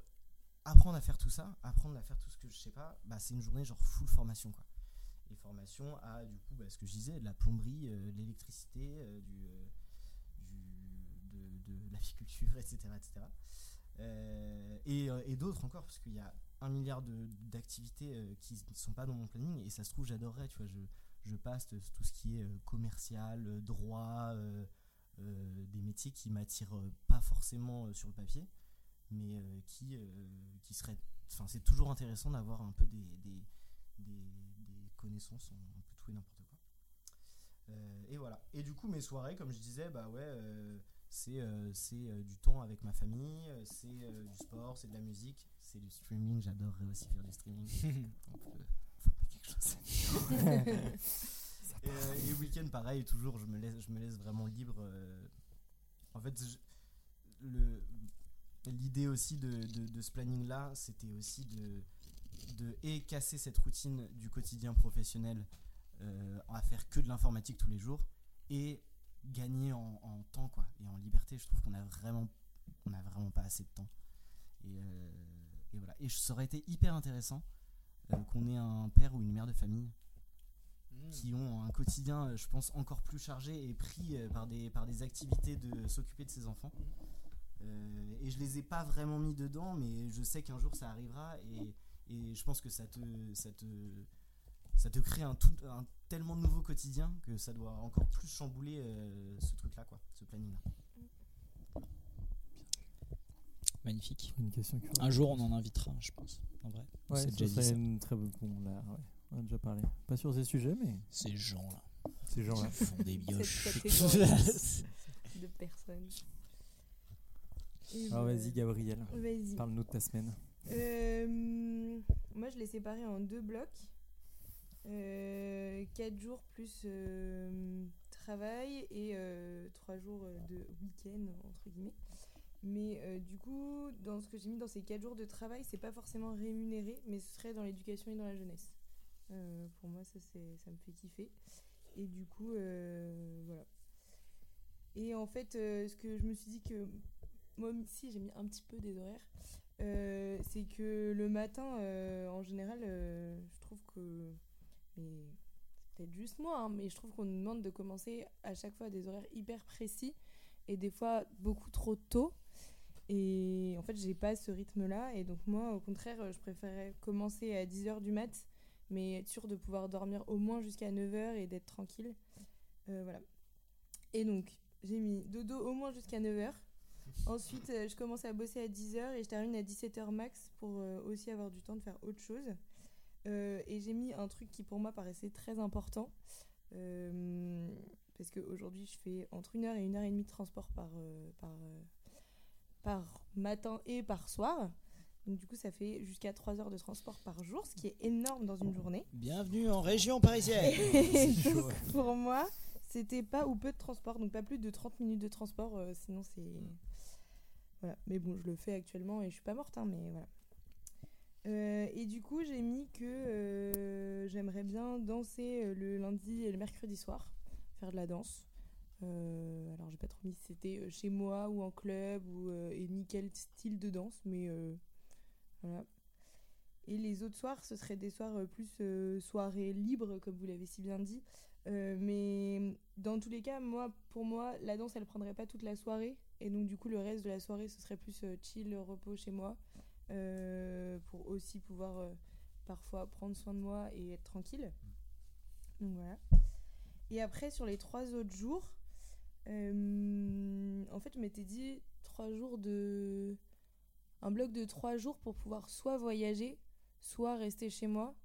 Speaker 11: apprendre à faire tout ça, apprendre à faire tout ce que je sais pas, bah, c'est une journée genre full formation. Quoi. Et formation à, du coup, bah, ce que je disais, de la plomberie, de l'électricité, du- etc. etc. Euh, et euh, et d'autres encore, parce qu'il y a un milliard d'activités euh, qui ne sont pas dans mon planning, et ça se trouve, j'adorerais, tu vois, je, je passe tout ce qui est euh, commercial, euh, droit, euh, euh, des métiers qui m'attirent euh, pas forcément euh, sur le papier, mais euh, qui, euh, qui seraient. Enfin, c'est toujours intéressant d'avoir un peu des, des, des- connaissances en un peu tout et n'importe quoi. Euh, et voilà. Et du coup, mes soirées, comme je disais, bah ouais, euh, c'est euh, c'est, euh, du temps avec ma famille, euh, c'est euh, du sport, c'est de la musique, c'est du streaming. J'adorerais aussi faire du streaming. On peut former quelque chose. et, et week-end, pareil, toujours, je me laisse, je me laisse vraiment libre. en fait, l'idée aussi de, de- de ce planning là c'était aussi de, de et casser cette routine du quotidien professionnel à faire que de l'informatique tous les jours et gagner en, en temps quoi et en liberté je trouve qu'on a vraiment on a vraiment pas assez de temps. Et, euh, et voilà. Et ça aurait été hyper intéressant euh, qu'on ait un père ou une mère de famille qui ont un quotidien, euh, je pense, encore plus chargé et pris par des, par des activités de s'occuper de ses enfants. Euh, et je les ai pas vraiment mis dedans, mais je sais qu'un jour ça arrivera et, et je pense que ça te, ça te, ça te crée un, tout, un tellement nouveau quotidien que ça doit encore plus chambouler euh, ce truc-là, quoi, ce planning-là.
Speaker 9: Magnifique.
Speaker 8: Une question que-
Speaker 9: Un jour, on en invitera, je pense. En vrai.
Speaker 8: Ouais,
Speaker 9: s'est
Speaker 8: ça
Speaker 9: déjà dit
Speaker 8: une très bonne. Bon, là, ouais, on a déjà parlé. Pas sur ces sujets, mais.
Speaker 9: Ces gens-là.
Speaker 8: Ces gens-là.
Speaker 9: Font des bioches.
Speaker 10: De personnes.
Speaker 8: Alors vas-y, Gabriel.
Speaker 10: Vas-y.
Speaker 8: Parle-nous de ta semaine.
Speaker 10: Euh, moi, je l'ai séparé en deux blocs. 4 jours plus euh, travail et 3 jours de week-end, entre guillemets. Mais euh, du coup, dans ce que j'ai mis dans ces 4 jours de travail, c'est pas forcément rémunéré, mais ce serait dans l'éducation et dans la jeunesse. Euh, pour moi, ça, ça me fait kiffer. Et du coup, euh, voilà. Et en fait, euh, ce que je me suis dit que moi aussi, j'ai mis un petit peu des horaires. Euh, c'est que le matin, euh, en général, euh, je trouve que. C'est peut-être juste moi, hein, mais je trouve qu'on nous demande de commencer à chaque fois à des horaires hyper précis et des fois beaucoup trop tôt. Et en fait, j'ai pas ce rythme-là. Et donc, moi, au contraire, je préférais commencer à 10h du mat, mais être sûr de pouvoir dormir au moins jusqu'à 9h et d'être tranquille. Euh, voilà. Et donc, j'ai mis dodo au moins jusqu'à 9h. Ensuite, euh, je commence à bosser à 10h et je termine à 17h max pour euh, aussi avoir du temps de faire autre chose. Euh, et j'ai mis un truc qui pour moi paraissait très important. euh, parce qu'aujourd'hui, je fais entre 1 heure et 1 heure et demie de transport par, euh, par, par matin et par soir. Donc du coup, ça fait jusqu'à 3 heures de transport par jour, ce qui est énorme dans une journée.
Speaker 9: Bienvenue en région parisienne.
Speaker 10: Et donc, pour moi, c'était pas ou peu de transport, donc pas plus de 30 minutes de transport, euh, sinon c'est. Voilà. Mais bon, je le fais actuellement et je suis pas morte, hein, mais voilà. Euh, et du coup, j'ai mis que euh, j'aimerais bien danser euh, le lundi et le mercredi soir, faire de la danse. Euh, alors, j'ai pas trop mis si c'était chez moi ou en club ou, et ni quel style de danse, mais voilà. Et les autres soirs, ce seraient des soirs plus soirées libres, comme vous l'avez si bien dit. Mais dans tous les cas, moi, pour moi, la danse, elle prendrait pas toute la soirée. Et donc, du coup, le reste de la soirée, ce serait plus chill, repos chez moi. Euh, pour aussi pouvoir euh, parfois prendre soin de moi et être tranquille. Donc voilà. Et après, sur les trois autres jours, euh, en fait, je m'étais dit trois jours de. Un bloc de trois jours pour pouvoir soit voyager, soit rester chez moi.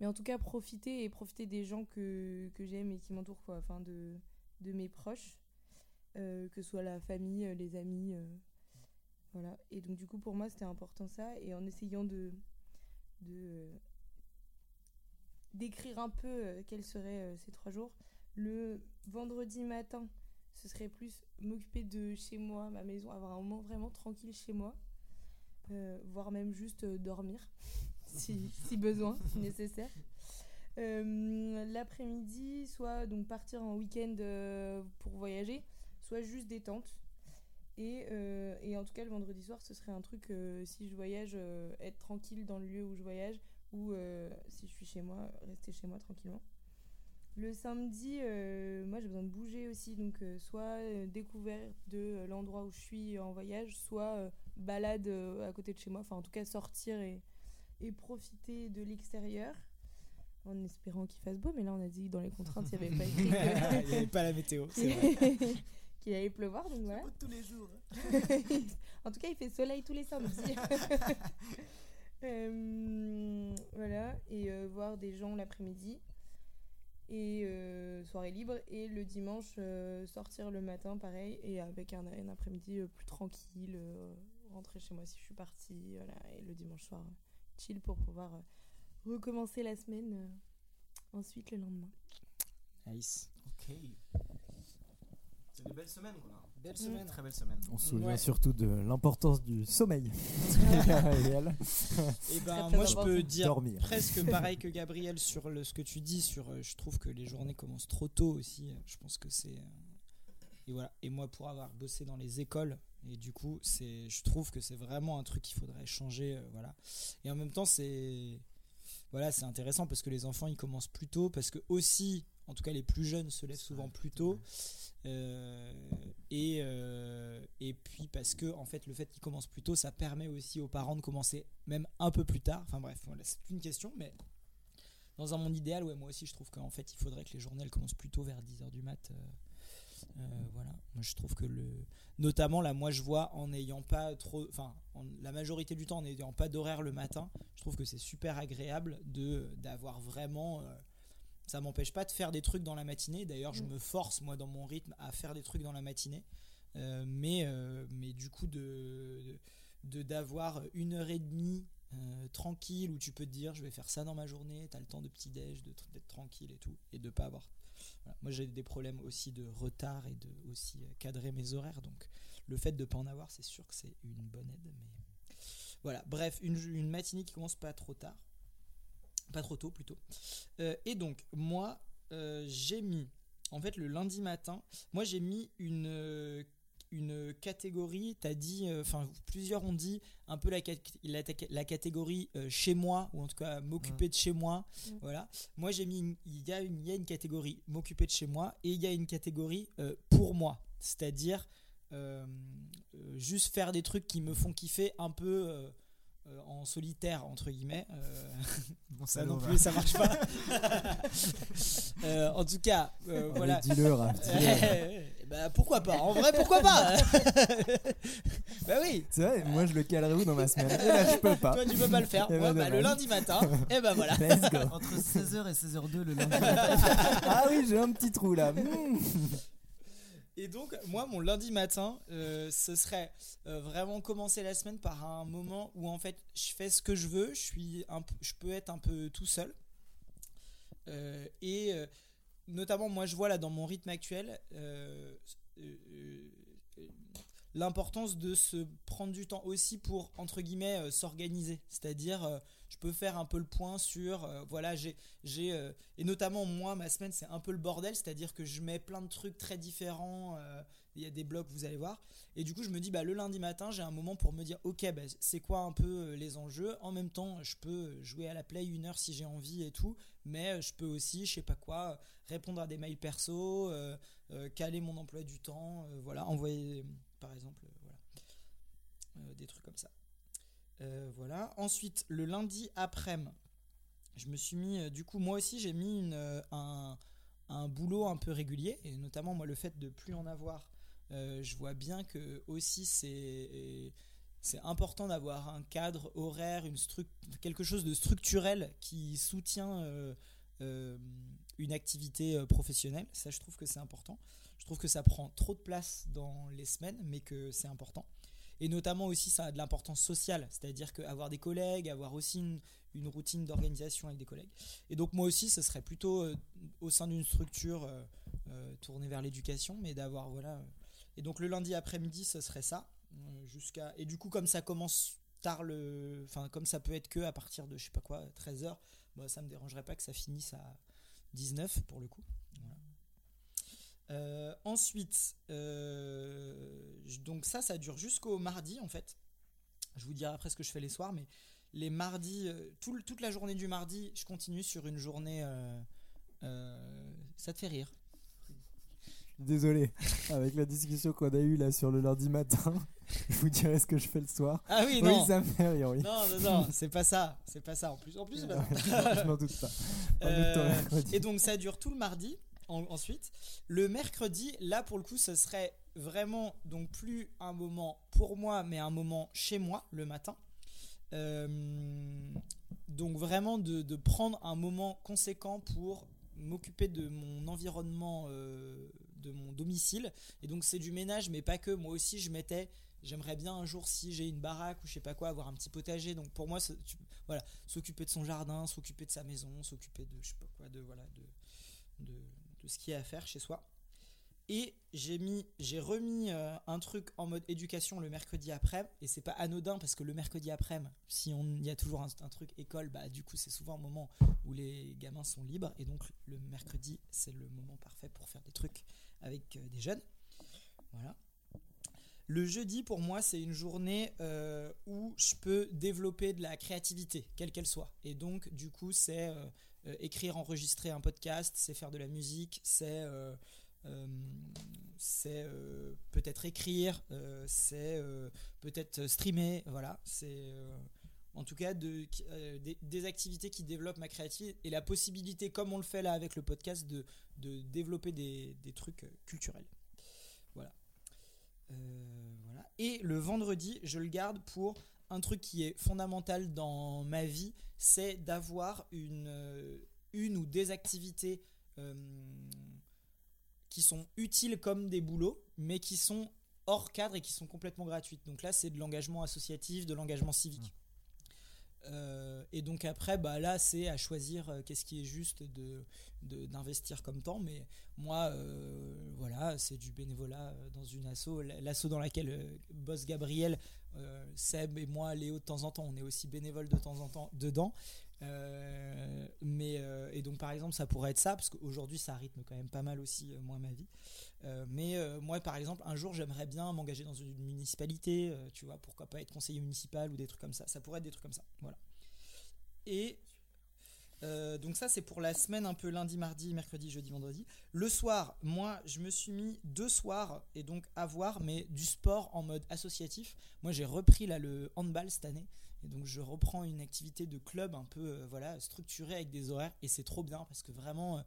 Speaker 10: Mais en tout cas, profiter et profiter des gens que, que j'aime et qui m'entourent, quoi. Enfin, de, de mes proches. Euh, que ce soit la famille, les amis. euh, voilà. Et donc, du coup, pour moi, c'était important ça. Et en essayant de. d'écrire un peu euh, quels seraient euh, ces trois jours. Le vendredi matin, ce serait plus m'occuper de chez moi, ma maison, avoir un moment vraiment tranquille chez moi, euh, voire même juste dormir, si, si besoin, si nécessaire. L'après-midi, soit donc partir en week-end pour voyager, soit juste détente. Et, euh, et en tout cas, le vendredi soir, ce serait un truc, euh, si je voyage, euh, être tranquille dans le lieu où je voyage, ou si je suis chez moi, rester chez moi tranquillement. Le samedi, moi j'ai besoin de bouger aussi, donc soit découverte de l'endroit où je suis en voyage, soit balade à côté de chez moi, enfin en tout cas sortir et, et profiter de l'extérieur. En espérant qu'il fasse beau, mais là on a dit que dans les contraintes il n'y avait pas écrit que-
Speaker 9: Il y avait pas la météo, c'est vrai.
Speaker 10: qu'il allait pleuvoir, donc voilà.
Speaker 11: Tous les jours.
Speaker 10: en tout cas, il fait soleil tous les samedis. Euh, voilà, et euh, voir des gens l'après-midi. Et euh, soirée libre. Et le dimanche, euh, sortir le matin, pareil, et avec un, un après-midi euh, plus tranquille, euh, rentrer chez moi si je suis partie. Voilà, et le dimanche soir, chill pour pouvoir euh, recommencer la semaine euh, ensuite le lendemain.
Speaker 9: Nice.
Speaker 11: Ok. C'est une belle semaine quoi.
Speaker 9: Belle semaine.
Speaker 11: Très belle semaine.
Speaker 8: On se souvient
Speaker 9: Ouais.
Speaker 8: surtout de l'importance du sommeil. Gabriel.
Speaker 9: Et ben
Speaker 10: Très, très
Speaker 9: moi je peux dire
Speaker 8: Dormir.
Speaker 9: presque pareil que Gabriel sur le, ce que tu dis sur euh, je trouve que les journées commencent trop tôt aussi euh, je pense que c'est euh, et voilà et moi pour avoir bossé dans les écoles et du coup c'est je trouve que c'est vraiment un truc qu'il faudrait changer euh, voilà et en même temps c'est voilà c'est intéressant parce que les enfants ils commencent plus tôt parce que aussi en tout cas les plus jeunes se lèvent souvent plus tôt. euh, et, euh, et puis parce que en fait le fait qu'ils commencent plus tôt ça permet aussi aux parents de commencer même un peu plus tard. Enfin bref voilà, c'est une question mais dans un monde idéal ouais moi aussi je trouve qu'en fait il faudrait que les journées elles commencent plus tôt vers 10h du mat euh, voilà. Moi je trouve que le notamment là moi je vois en n'ayant pas trop enfin en- la majorité du temps en n'ayant pas d'horaire le matin je trouve que c'est super agréable de d'avoir vraiment ça m'empêche pas de faire des trucs dans la matinée. D'ailleurs, je
Speaker 10: Mm.
Speaker 9: me force, moi, dans mon rythme, à faire des trucs dans la matinée. Euh, mais, euh, mais du coup, de de- d'avoir une heure et demie euh, tranquille où tu peux te dire, je vais faire ça dans ma journée, tu as le temps de petit-déj, d'être tranquille et tout, et de pas avoir. Voilà. Moi, j'ai des problèmes aussi de retard et de aussi cadrer mes horaires. Donc, le fait de pas en avoir, c'est sûr que c'est une bonne aide. Mais voilà, bref, une, une matinée qui commence pas trop tard. Pas trop tôt plutôt. Euh, et donc, moi, euh, j'ai mis, en fait, le lundi matin, moi j'ai mis une, euh, une catégorie, t'as dit, enfin, plusieurs ont dit un peu la, la, la catégorie chez moi, ou en tout cas m'occuper de chez moi.
Speaker 10: Mm.
Speaker 9: Voilà. Moi j'ai mis, il y, a une- y a une catégorie m'occuper de chez moi, et il y a une catégorie pour moi. C'est-à-dire euh, juste faire des trucs qui me font kiffer un peu. euh, euh, en solitaire entre guillemets euh,
Speaker 11: Bon,
Speaker 9: ça non plus ça marche pas Euh, en tout cas euh,
Speaker 8: Allez,
Speaker 9: voilà
Speaker 8: dis-le.
Speaker 9: Eh bah, pourquoi pas en vrai pourquoi pas bah oui
Speaker 8: C'est vrai, moi je le calerai où dans ma semaine? Et là, je peux pas.
Speaker 9: toi tu peux pas le faire
Speaker 8: Eh
Speaker 9: Moi,
Speaker 8: ben,
Speaker 9: bah, le lundi matin et ben voilà
Speaker 8: Let's go.
Speaker 11: Entre 16h et 16h02 le lundi.
Speaker 8: Ah oui, j'ai un petit trou là. Mmh.
Speaker 9: Et donc, moi, mon lundi matin, euh, ce serait euh, vraiment commencer la semaine par un moment où en fait, je fais ce que je veux, je suis je peux être un peu tout seul. Euh, et notamment, moi, je vois là dans mon rythme actuel l'importance de se prendre du temps aussi pour entre guillemets euh, s'organiser. C'est-à-dire, euh, je peux faire un peu le point sur, euh, voilà, j'ai, et notamment moi, ma semaine, c'est un peu le bordel, c'est-à-dire que je mets plein de trucs très différents. il y a des blocs, vous allez voir. Et du coup, je me dis, bah, le lundi matin, j'ai un moment pour me dire, ok, bah, c'est quoi un peu les enjeux? En même temps, je peux jouer à la play une heure si j'ai envie et tout. Mais je peux aussi, je sais pas quoi, répondre à des mails perso, caler mon emploi du temps, voilà, envoyer, par exemple, euh, voilà, Euh, des trucs comme ça. Euh, voilà. Ensuite, le lundi après-midi, je me suis mis, du coup, moi aussi, j'ai mis un, boulot un peu régulier, et notamment, moi, le fait de plus en avoir, je vois bien que aussi, c'est. Important d'avoir un cadre horaire, une quelque chose de structurel qui soutient une activité professionnelle. Ça, je trouve que c'est important. Je trouve que ça prend trop de place dans les semaines, mais que c'est important. Et notamment aussi, ça a de l'importance sociale, c'est-à-dire qu'avoir des collègues, avoir aussi une, routine d'organisation avec des collègues. Et donc moi aussi, ce serait plutôt euh, au sein d'une structure euh, euh, tournée vers l'éducation, mais d'avoir voilà. Et donc le lundi après-midi, ce serait ça. Et du coup, comme ça commence tard le, enfin comme ça peut être que à partir de je sais pas quoi, 13 h bah, ça me dérangerait pas que ça finisse à 19 pour le coup. Euh, ensuite, euh, donc ça, ça dure jusqu'au mardi en fait. Je vous dirai après ce que je fais les soirs, mais les mardis, euh, tout toute la journée du mardi, je continue sur une journée. euh, ça te fait rire
Speaker 8: Désolé, avec la discussion qu'on a eue là sur le lundi matin, je vous dirai ce que je fais le soir.
Speaker 9: Ah oui,
Speaker 8: Oui,
Speaker 9: non.
Speaker 8: ça me fait rire, oui.
Speaker 9: Non, non, non, c'est pas ça, c'est pas ça. En plus, en plus,
Speaker 8: je m'en doute pas.
Speaker 9: Euh, et donc ça dure tout le mardi. En- ensuite. Le mercredi, là pour le coup, ce serait vraiment donc plus un moment pour moi, mais un moment chez moi le matin. Euh, donc vraiment de, prendre un moment conséquent pour m'occuper de mon environnement, euh, de mon domicile. Et donc c'est du ménage, mais pas que. Moi aussi, je mettais. J'aimerais bien un jour, si j'ai une baraque ou je sais pas quoi, avoir un petit potager. Donc pour moi, voilà, s'occuper de son jardin, s'occuper de sa maison, s'occuper de je sais pas quoi, de voilà, de, ce qu'il y a à faire chez soi. Et j'ai mis, j'ai remis euh, un truc en mode éducation le mercredi après, et c'est pas anodin parce que le mercredi après, si on y a toujours un, truc école, bah du coup c'est souvent un moment où les gamins sont libres, et donc le mercredi c'est le moment parfait pour faire des trucs avec euh, des jeunes. Voilà. Le jeudi, pour moi, c'est une journée euh, où je peux développer de la créativité, quelle qu'elle soit. Et donc, du coup, c'est écrire, enregistrer un podcast, c'est faire de la musique, c'est euh, euh, euh, peut-être écrire, euh, c'est euh, peut-être streamer. Voilà, c'est euh, en tout cas euh, des, activités qui développent ma créativité et la possibilité, comme on le fait là avec le podcast, de, développer des, des trucs euh, culturels. Voilà. Euh, voilà. Et le vendredi, je le garde pour un truc qui est fondamental dans ma vie, c'est d'avoir une, euh, une ou des activités euh, qui sont utiles comme des boulots, mais qui sont hors cadre et qui sont complètement gratuites. Donc là, c'est de l'engagement associatif, de l'engagement civique. Euh, et donc après, bah là, c'est à choisir euh, qu'est-ce qui est juste de d'investir comme temps. Mais moi, euh, voilà, c'est du bénévolat dans une asso, l'asso dans laquelle bosse Gabriel, euh, Seb et moi, Léo de temps en temps, on est aussi bénévole de temps en temps dedans. Euh, mais euh, et donc par exemple, ça pourrait être ça parce qu'aujourd'hui, ça rythme quand même pas mal aussi euh, moi ma vie. Mais moi, par exemple, un jour, j'aimerais bien m'engager dans une municipalité, tu vois, pourquoi pas être conseiller municipal ou des trucs comme ça. Ça pourrait être des trucs comme ça, voilà. Et euh, donc ça, c'est pour la semaine un peu lundi, mardi, mercredi, jeudi, vendredi. Le soir, moi, je me suis mis deux soirs et donc à voir, mais du sport en mode associatif. Moi, j'ai repris là le handball cette année. Et donc je reprends une activité de club un peu euh, voilà structurée avec des horaires et c'est trop bien parce que vraiment euh,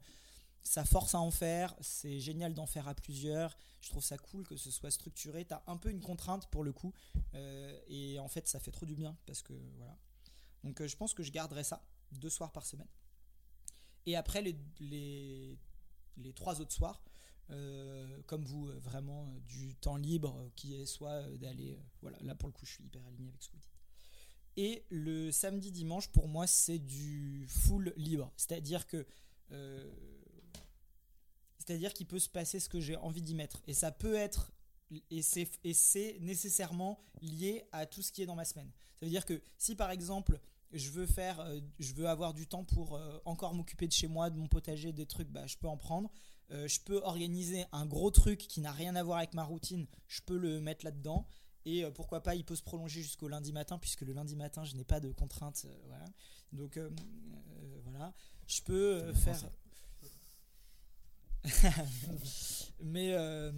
Speaker 9: ça force à en faire, c'est génial d'en faire à plusieurs. Je trouve ça cool que ce soit structuré. T'as un peu une contrainte pour le coup, et en fait, ça fait trop du bien parce que voilà. Donc, je pense que je garderai ça deux soirs par semaine. Et après, les, les, les trois autres soirs, euh, comme vous, euh, vraiment euh, du temps libre qui est soit d'aller. voilà, là pour le coup, je suis hyper aligné avec ce que vous dites. Et le samedi, dimanche, pour moi, c'est du full libre. C'est-à-dire que. c'est-à-dire qu'il peut se passer ce que j'ai envie d'y mettre. Et ça peut être. Et c'est, et c'est nécessairement lié à tout ce qui est dans ma semaine. Ça veut dire que si par exemple je veux faire, euh, je veux avoir du temps pour euh, encore m'occuper de chez moi, de mon potager, des trucs, bah, je peux en prendre. Euh, je peux organiser un gros truc qui n'a rien à voir avec ma routine, je peux le mettre là-dedans. Et pourquoi pas, il peut se prolonger jusqu'au lundi matin, puisque le lundi matin, je n'ai pas de contraintes. voilà. Donc voilà, je peux faire. Mais euh,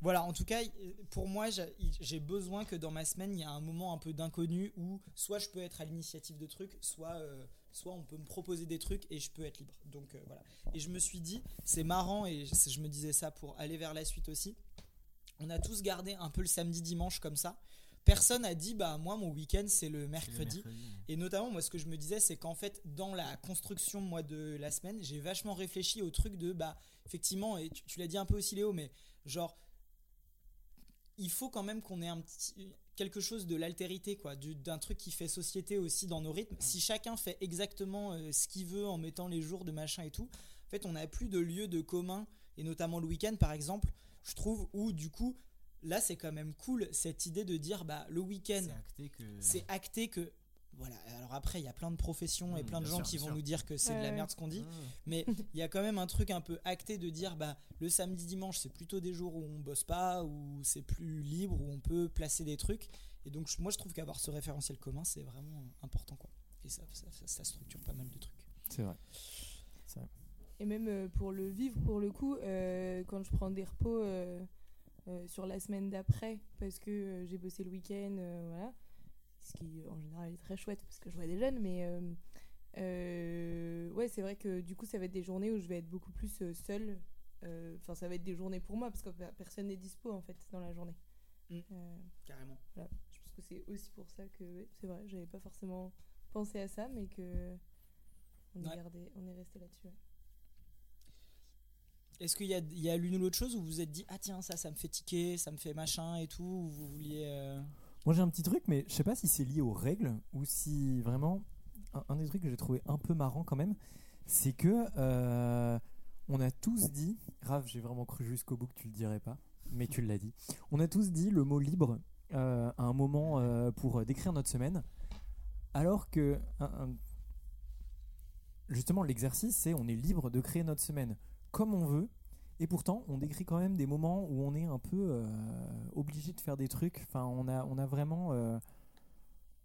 Speaker 9: voilà, en tout cas, pour moi, j'ai- besoin que dans ma semaine, il y a un moment un peu d'inconnu où soit je peux être à l'initiative de trucs, soit, euh, soit on peut me proposer des trucs et je peux être libre. Donc euh, voilà. Et je me suis dit, c'est marrant et je me disais ça pour aller vers la suite aussi. On a tous gardé un peu le samedi dimanche comme ça. Personne a dit bah moi mon week-end c'est le mercredi.
Speaker 11: mercredi.
Speaker 9: Et notamment moi ce que je me disais c'est qu'en fait dans la construction moi de la semaine j'ai vachement réfléchi au truc de bah effectivement et tu, tu l'as dit un peu aussi Léo mais genre il faut quand même qu'on ait un petit quelque chose de l'altérité quoi du- d'un truc qui fait société aussi dans nos rythmes si chacun fait exactement euh, ce qu'il veut en mettant les jours de machin et tout en fait on n'a plus de lieu de commun et notamment le week-end par exemple je trouve où du coup là c'est quand même cool cette idée de dire bah le week-end
Speaker 11: C'est acté que.
Speaker 9: Voilà alors après il y a plein de professions et
Speaker 11: Mmh,
Speaker 9: plein de gens
Speaker 11: sûr,
Speaker 9: qui vont
Speaker 11: sûr.
Speaker 9: nous dire que c'est de la merde ce qu'on dit
Speaker 11: Mmh.
Speaker 9: mais il y a quand même un truc un peu acté de dire bah le samedi dimanche c'est plutôt des jours où on bosse pas où c'est plus libre où on peut placer des trucs et donc moi je trouve qu'avoir ce référentiel commun c'est vraiment important quoi et ça, ça, ça- ça structure pas mal de trucs
Speaker 8: C'est vrai.
Speaker 10: Et même euh, pour le vivre, pour le coup, euh, quand je prends des repos euh, euh, sur la semaine d'après, parce que euh, j'ai bossé le week-end, euh, voilà, ce qui en général est très chouette parce que je vois des jeunes, mais euh, euh, ouais, c'est vrai que du coup, ça va être des journées où je vais être beaucoup plus euh, seule. Enfin, ça va être des journées pour moi parce que per- personne n'est dispo en fait dans la journée.
Speaker 9: Mm.
Speaker 10: Euh,
Speaker 9: Carrément.
Speaker 10: voilà. Je pense que c'est aussi pour ça que ouais, c'est vrai, j'avais pas forcément pensé à ça, mais que on est, gardé, on est resté là-dessus. ouais.
Speaker 9: Est-ce qu'il y a, il y a l'une ou l'autre chose où vous vous êtes dit ah tiens ça ça me fait tiquer, ça me fait machin et tout, ou vous vouliez euh,
Speaker 8: Moi j'ai un petit truc, mais je sais pas si c'est lié aux règles ou si vraiment. Un, des trucs que j'ai trouvé un peu marrant quand même, c'est que euh, on a tous dit. Grave, j'ai vraiment cru jusqu'au bout que tu le dirais pas, mais tu l'as dit. On a tous dit le mot libre euh, à un moment euh, pour décrire notre semaine, alors que justement l'exercice c'est on est libre de créer notre semaine comme on veut. Et pourtant, on décrit quand même des moments où on est un peu euh, obligé de faire des trucs. Enfin, on a, on a vraiment. euh,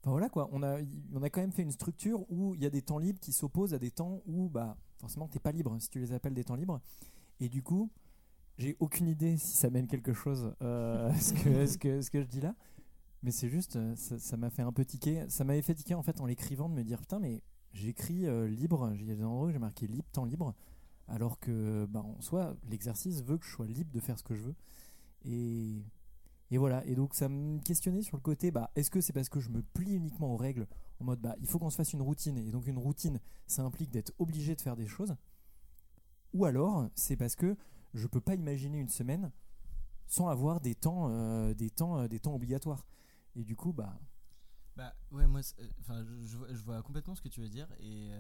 Speaker 8: Enfin voilà quoi, on a, on a quand même fait une structure où il y a des temps libres qui s'opposent à des temps où bah forcément t'es pas libre si tu les appelles des temps libres. Et du coup, j'ai aucune idée si ça mène quelque chose euh, ce, que, je dis là. Mais c'est juste, euh, ça m'a fait un peu tiquer. Ça m'avait fait tiquer en fait en l'écrivant de me dire putain mais j'écris libre, il y a des endroits où j'ai marqué libre, temps libre, alors que bah, en soi l'exercice veut que je sois libre de faire ce que je veux. Et, et voilà, et donc ça me questionnait sur le côté, bah, est-ce que c'est parce que je me plie uniquement aux règles en mode bah, il faut qu'on se fasse une routine, et donc une routine ça implique d'être obligé de faire des choses, ou alors c'est parce que je peux pas imaginer une semaine sans avoir des temps, euh, des temps, euh, des temps obligatoires. Et du coup, bah,
Speaker 11: Bah ouais, moi, euh, enfin, je, je vois- complètement ce que tu veux dire et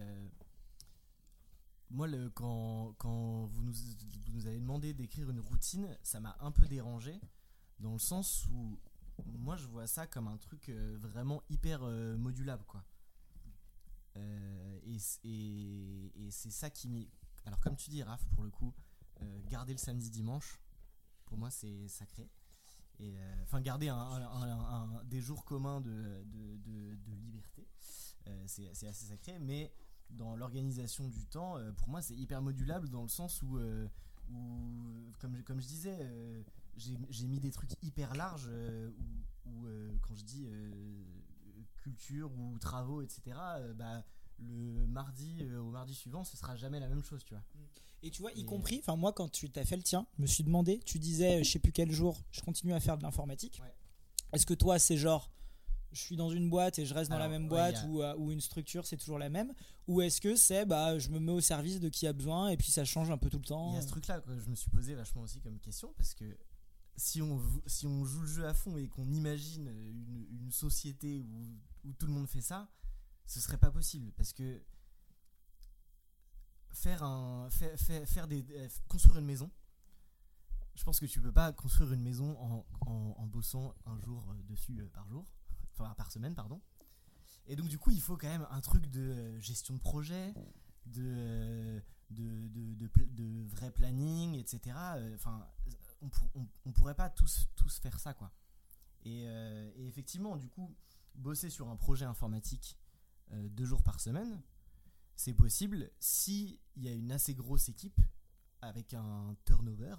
Speaker 11: moi, quand, quand vous, nous, vous nous avez demandé d'écrire une routine, ça m'a un peu dérangé dans le sens où moi, je vois ça comme un truc euh, vraiment hyper euh, modulable, quoi. Euh, et et, et c'est ça qui m'y. Alors, comme tu dis, Raph, pour le coup, garder le samedi dimanche, pour moi, c'est sacré. Et enfin, garder un, des jours communs de, de, de- de liberté, c'est assez sacré. Mais dans l'organisation du temps, euh, pour moi, c'est hyper modulable dans le sens où, euh, où comme, je- comme je disais, euh, j'ai mis des trucs hyper larges où, où, quand je dis culture ou travaux, etc., bah, le mardi au mardi suivant, ce sera jamais la même chose, tu vois.
Speaker 9: Et tu vois, y
Speaker 11: Et-
Speaker 9: compris, enfin moi quand tu t'as fait le tien, je me suis demandé, tu disais je sais plus quel jour, je continue à faire de l'informatique.
Speaker 11: Ouais.
Speaker 9: Est-ce que toi c'est genre je suis dans une boîte et je reste dans la même boîte
Speaker 11: y a-
Speaker 9: ou, euh, ou une structure c'est toujours la même. Ou est-ce que c'est bah je me mets au service de qui a besoin et puis ça change un peu tout le temps
Speaker 11: Il y a ce truc-là que je me suis posé vachement aussi comme question parce que si on, si on joue le jeu à fond et qu'on imagine une, une société où, où tout le monde fait ça, ce serait pas possible parce que faire un faire, faire, faire des euh, construire une maison je pense que tu peux pas construire une maison en, en, en bossant un jour euh, dessus par jour enfin par semaine pardon. Et donc du coup il faut quand même un truc de euh, gestion de projet de euh, de, de, vrai planning etc Euh, enfin on, pour- pourrait pas tous tous faire ça quoi. Et, effectivement du coup bosser sur un projet informatique deux jours par semaine c'est possible si il y a une assez grosse équipe avec un turnover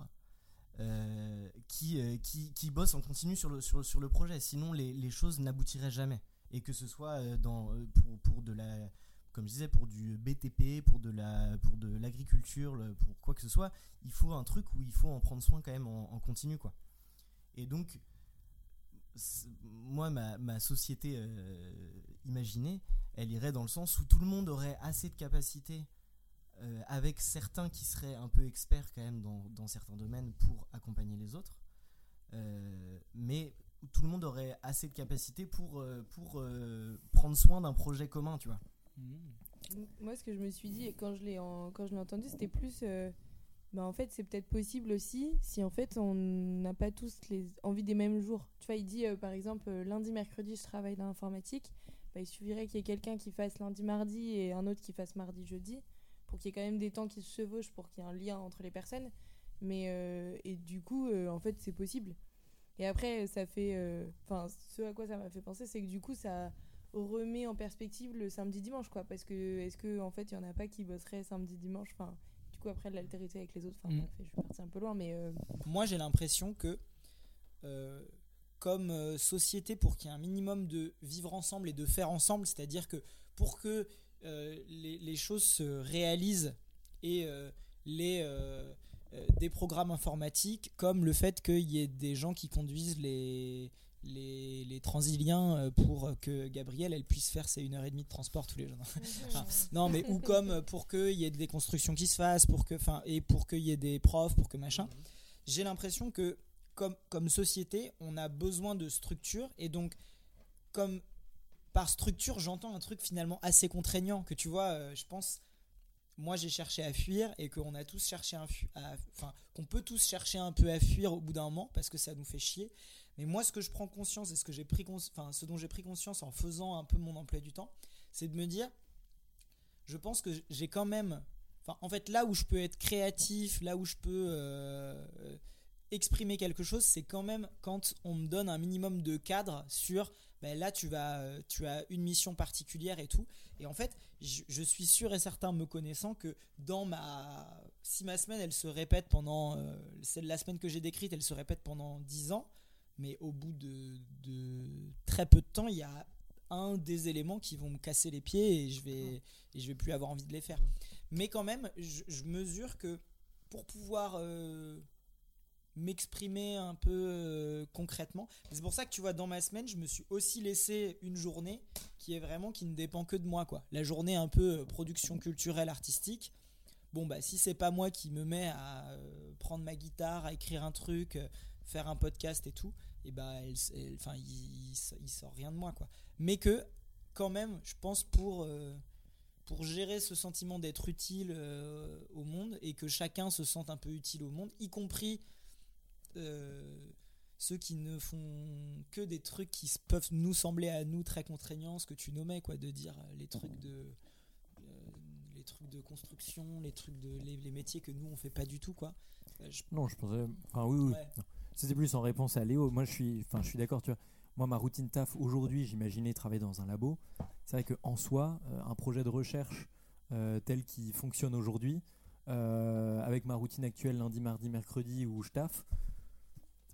Speaker 11: euh, qui, euh, qui, qui bosse en continu sur le, sur, sur le projet. Sinon, les, les choses n'aboutiraient jamais. Et que ce soit euh, dans, pour, pour de la, comme je disais, pour du BTP, pour de la, pour l'agriculture, pour quoi que ce soit, il faut un truc où il faut en prendre soin quand même en, en continu, quoi. Et donc, moi, ma, ma société imaginée, elle irait dans le sens où tout le monde aurait assez de capacité euh, avec certains qui seraient un peu experts quand même dans, certains domaines pour accompagner les autres, euh, mais tout le monde aurait assez de capacité pour, euh, pour prendre soin d'un projet commun, tu vois.
Speaker 10: M- Moi, ce que je me suis dit, quand je l'ai entendu, c'était plus. bah, en fait, c'est peut-être possible aussi si en fait on n'a pas tous les envie des mêmes jours. Tu vois, il dit par exemple lundi, mercredi, je travaille dans l'informatique. Bah, il suffirait qu'il y ait quelqu'un qui fasse lundi, mardi et un autre qui fasse mardi, jeudi pour qu'il y ait quand même des temps qui se chevauchent pour qu'il y ait un lien entre les personnes. Mais euh, et du coup, euh, en fait, c'est possible. Et après, ça fait. euh, Enfin, ce à quoi ça m'a fait penser, c'est que du coup, ça remet en perspective le samedi dimanche quoi parce que est-ce que en fait il y en a pas qui bosseraient samedi dimanche? Enfin du coup après l'altérité avec les autres enfin
Speaker 9: Mm.
Speaker 10: je suis partie un peu loin mais
Speaker 9: Moi, j'ai l'impression que, comme société, pour qu'il y ait un minimum de vivre ensemble et de faire ensemble, c'est-à-dire que pour que les, les choses se réalisent et euh, les euh, euh, des programmes informatiques comme le fait qu'il y ait des gens qui conduisent les les, les transiliens euh, pour que Gabrielle elle puisse faire ses 1h30 de transport tous les jours. Enfin, non mais ou comme pour qu'il y ait des constructions qui se fassent pour que enfin et pour qu'il y ait des profs pour que machin. J'ai l'impression que comme comme société, on a besoin de structure et donc comme par structure, j'entends un truc finalement assez contraignant que tu vois, euh, je pense moi j'ai cherché à fuir et qu'on a tous cherché à, enfin qu'on peut tous chercher un peu à fuir au bout d'un moment parce que ça nous fait chier. Mais moi ce que je prends conscience et ce que j'ai pris enfin ce dont j'ai pris conscience en faisant un peu mon emploi du temps, c'est de me dire je pense que j'ai quand même en fait là où je peux être créatif, là où je peux euh, exprimer quelque chose, c'est quand même quand on me donne un minimum de cadre sur ben là euh, tu as une mission particulière et tout. Et en fait je, suis sûr et certain me connaissant que dans ma si ma semaine elle se répète pendant euh, la semaine que j'ai décrite elle se répète pendant 10 ans mais au bout de, très peu de temps il y a un des éléments qui vont me casser les pieds et je vais je vais plus avoir envie de les faire. Mais quand même je, je mesure que pour pouvoir euh, m'exprimer un peu euh, concrètement. C'est pour ça que tu vois, dans ma semaine, je me suis aussi laissé une journée qui est vraiment qui ne dépend que de moi, quoi. La journée un peu euh, production culturelle, artistique. Bon, bah, si c'est pas moi qui me mets à euh, prendre ma guitare, à écrire un truc, faire un podcast et tout, et bah, elle, elle- enfin, il, il, sort rien de moi, quoi. Mais que, quand même, je pense pour. pour gérer ce sentiment d'être utile au monde et que chacun se sente un peu utile au monde, y compris euh, ceux qui ne font que des trucs qui peuvent nous sembler à nous très contraignants, ce que tu nommais, quoi, de dire euh, les trucs de euh, les trucs de construction, les trucs de les, les métiers que nous on fait pas du tout, quoi. Je-
Speaker 8: Non, je pensais. Enfin, oui, oui.
Speaker 9: Ouais.
Speaker 8: C'était plus en réponse à Léo. Moi, je suis, enfin, je suis d'accord, tu vois. Moi, ma routine taf aujourd'hui, j'imaginais travailler dans un labo. C'est vrai qu'en soi, euh, un projet de recherche euh, tel qu'il fonctionne aujourd'hui, euh, avec ma routine actuelle lundi, mardi, mercredi où je taffe,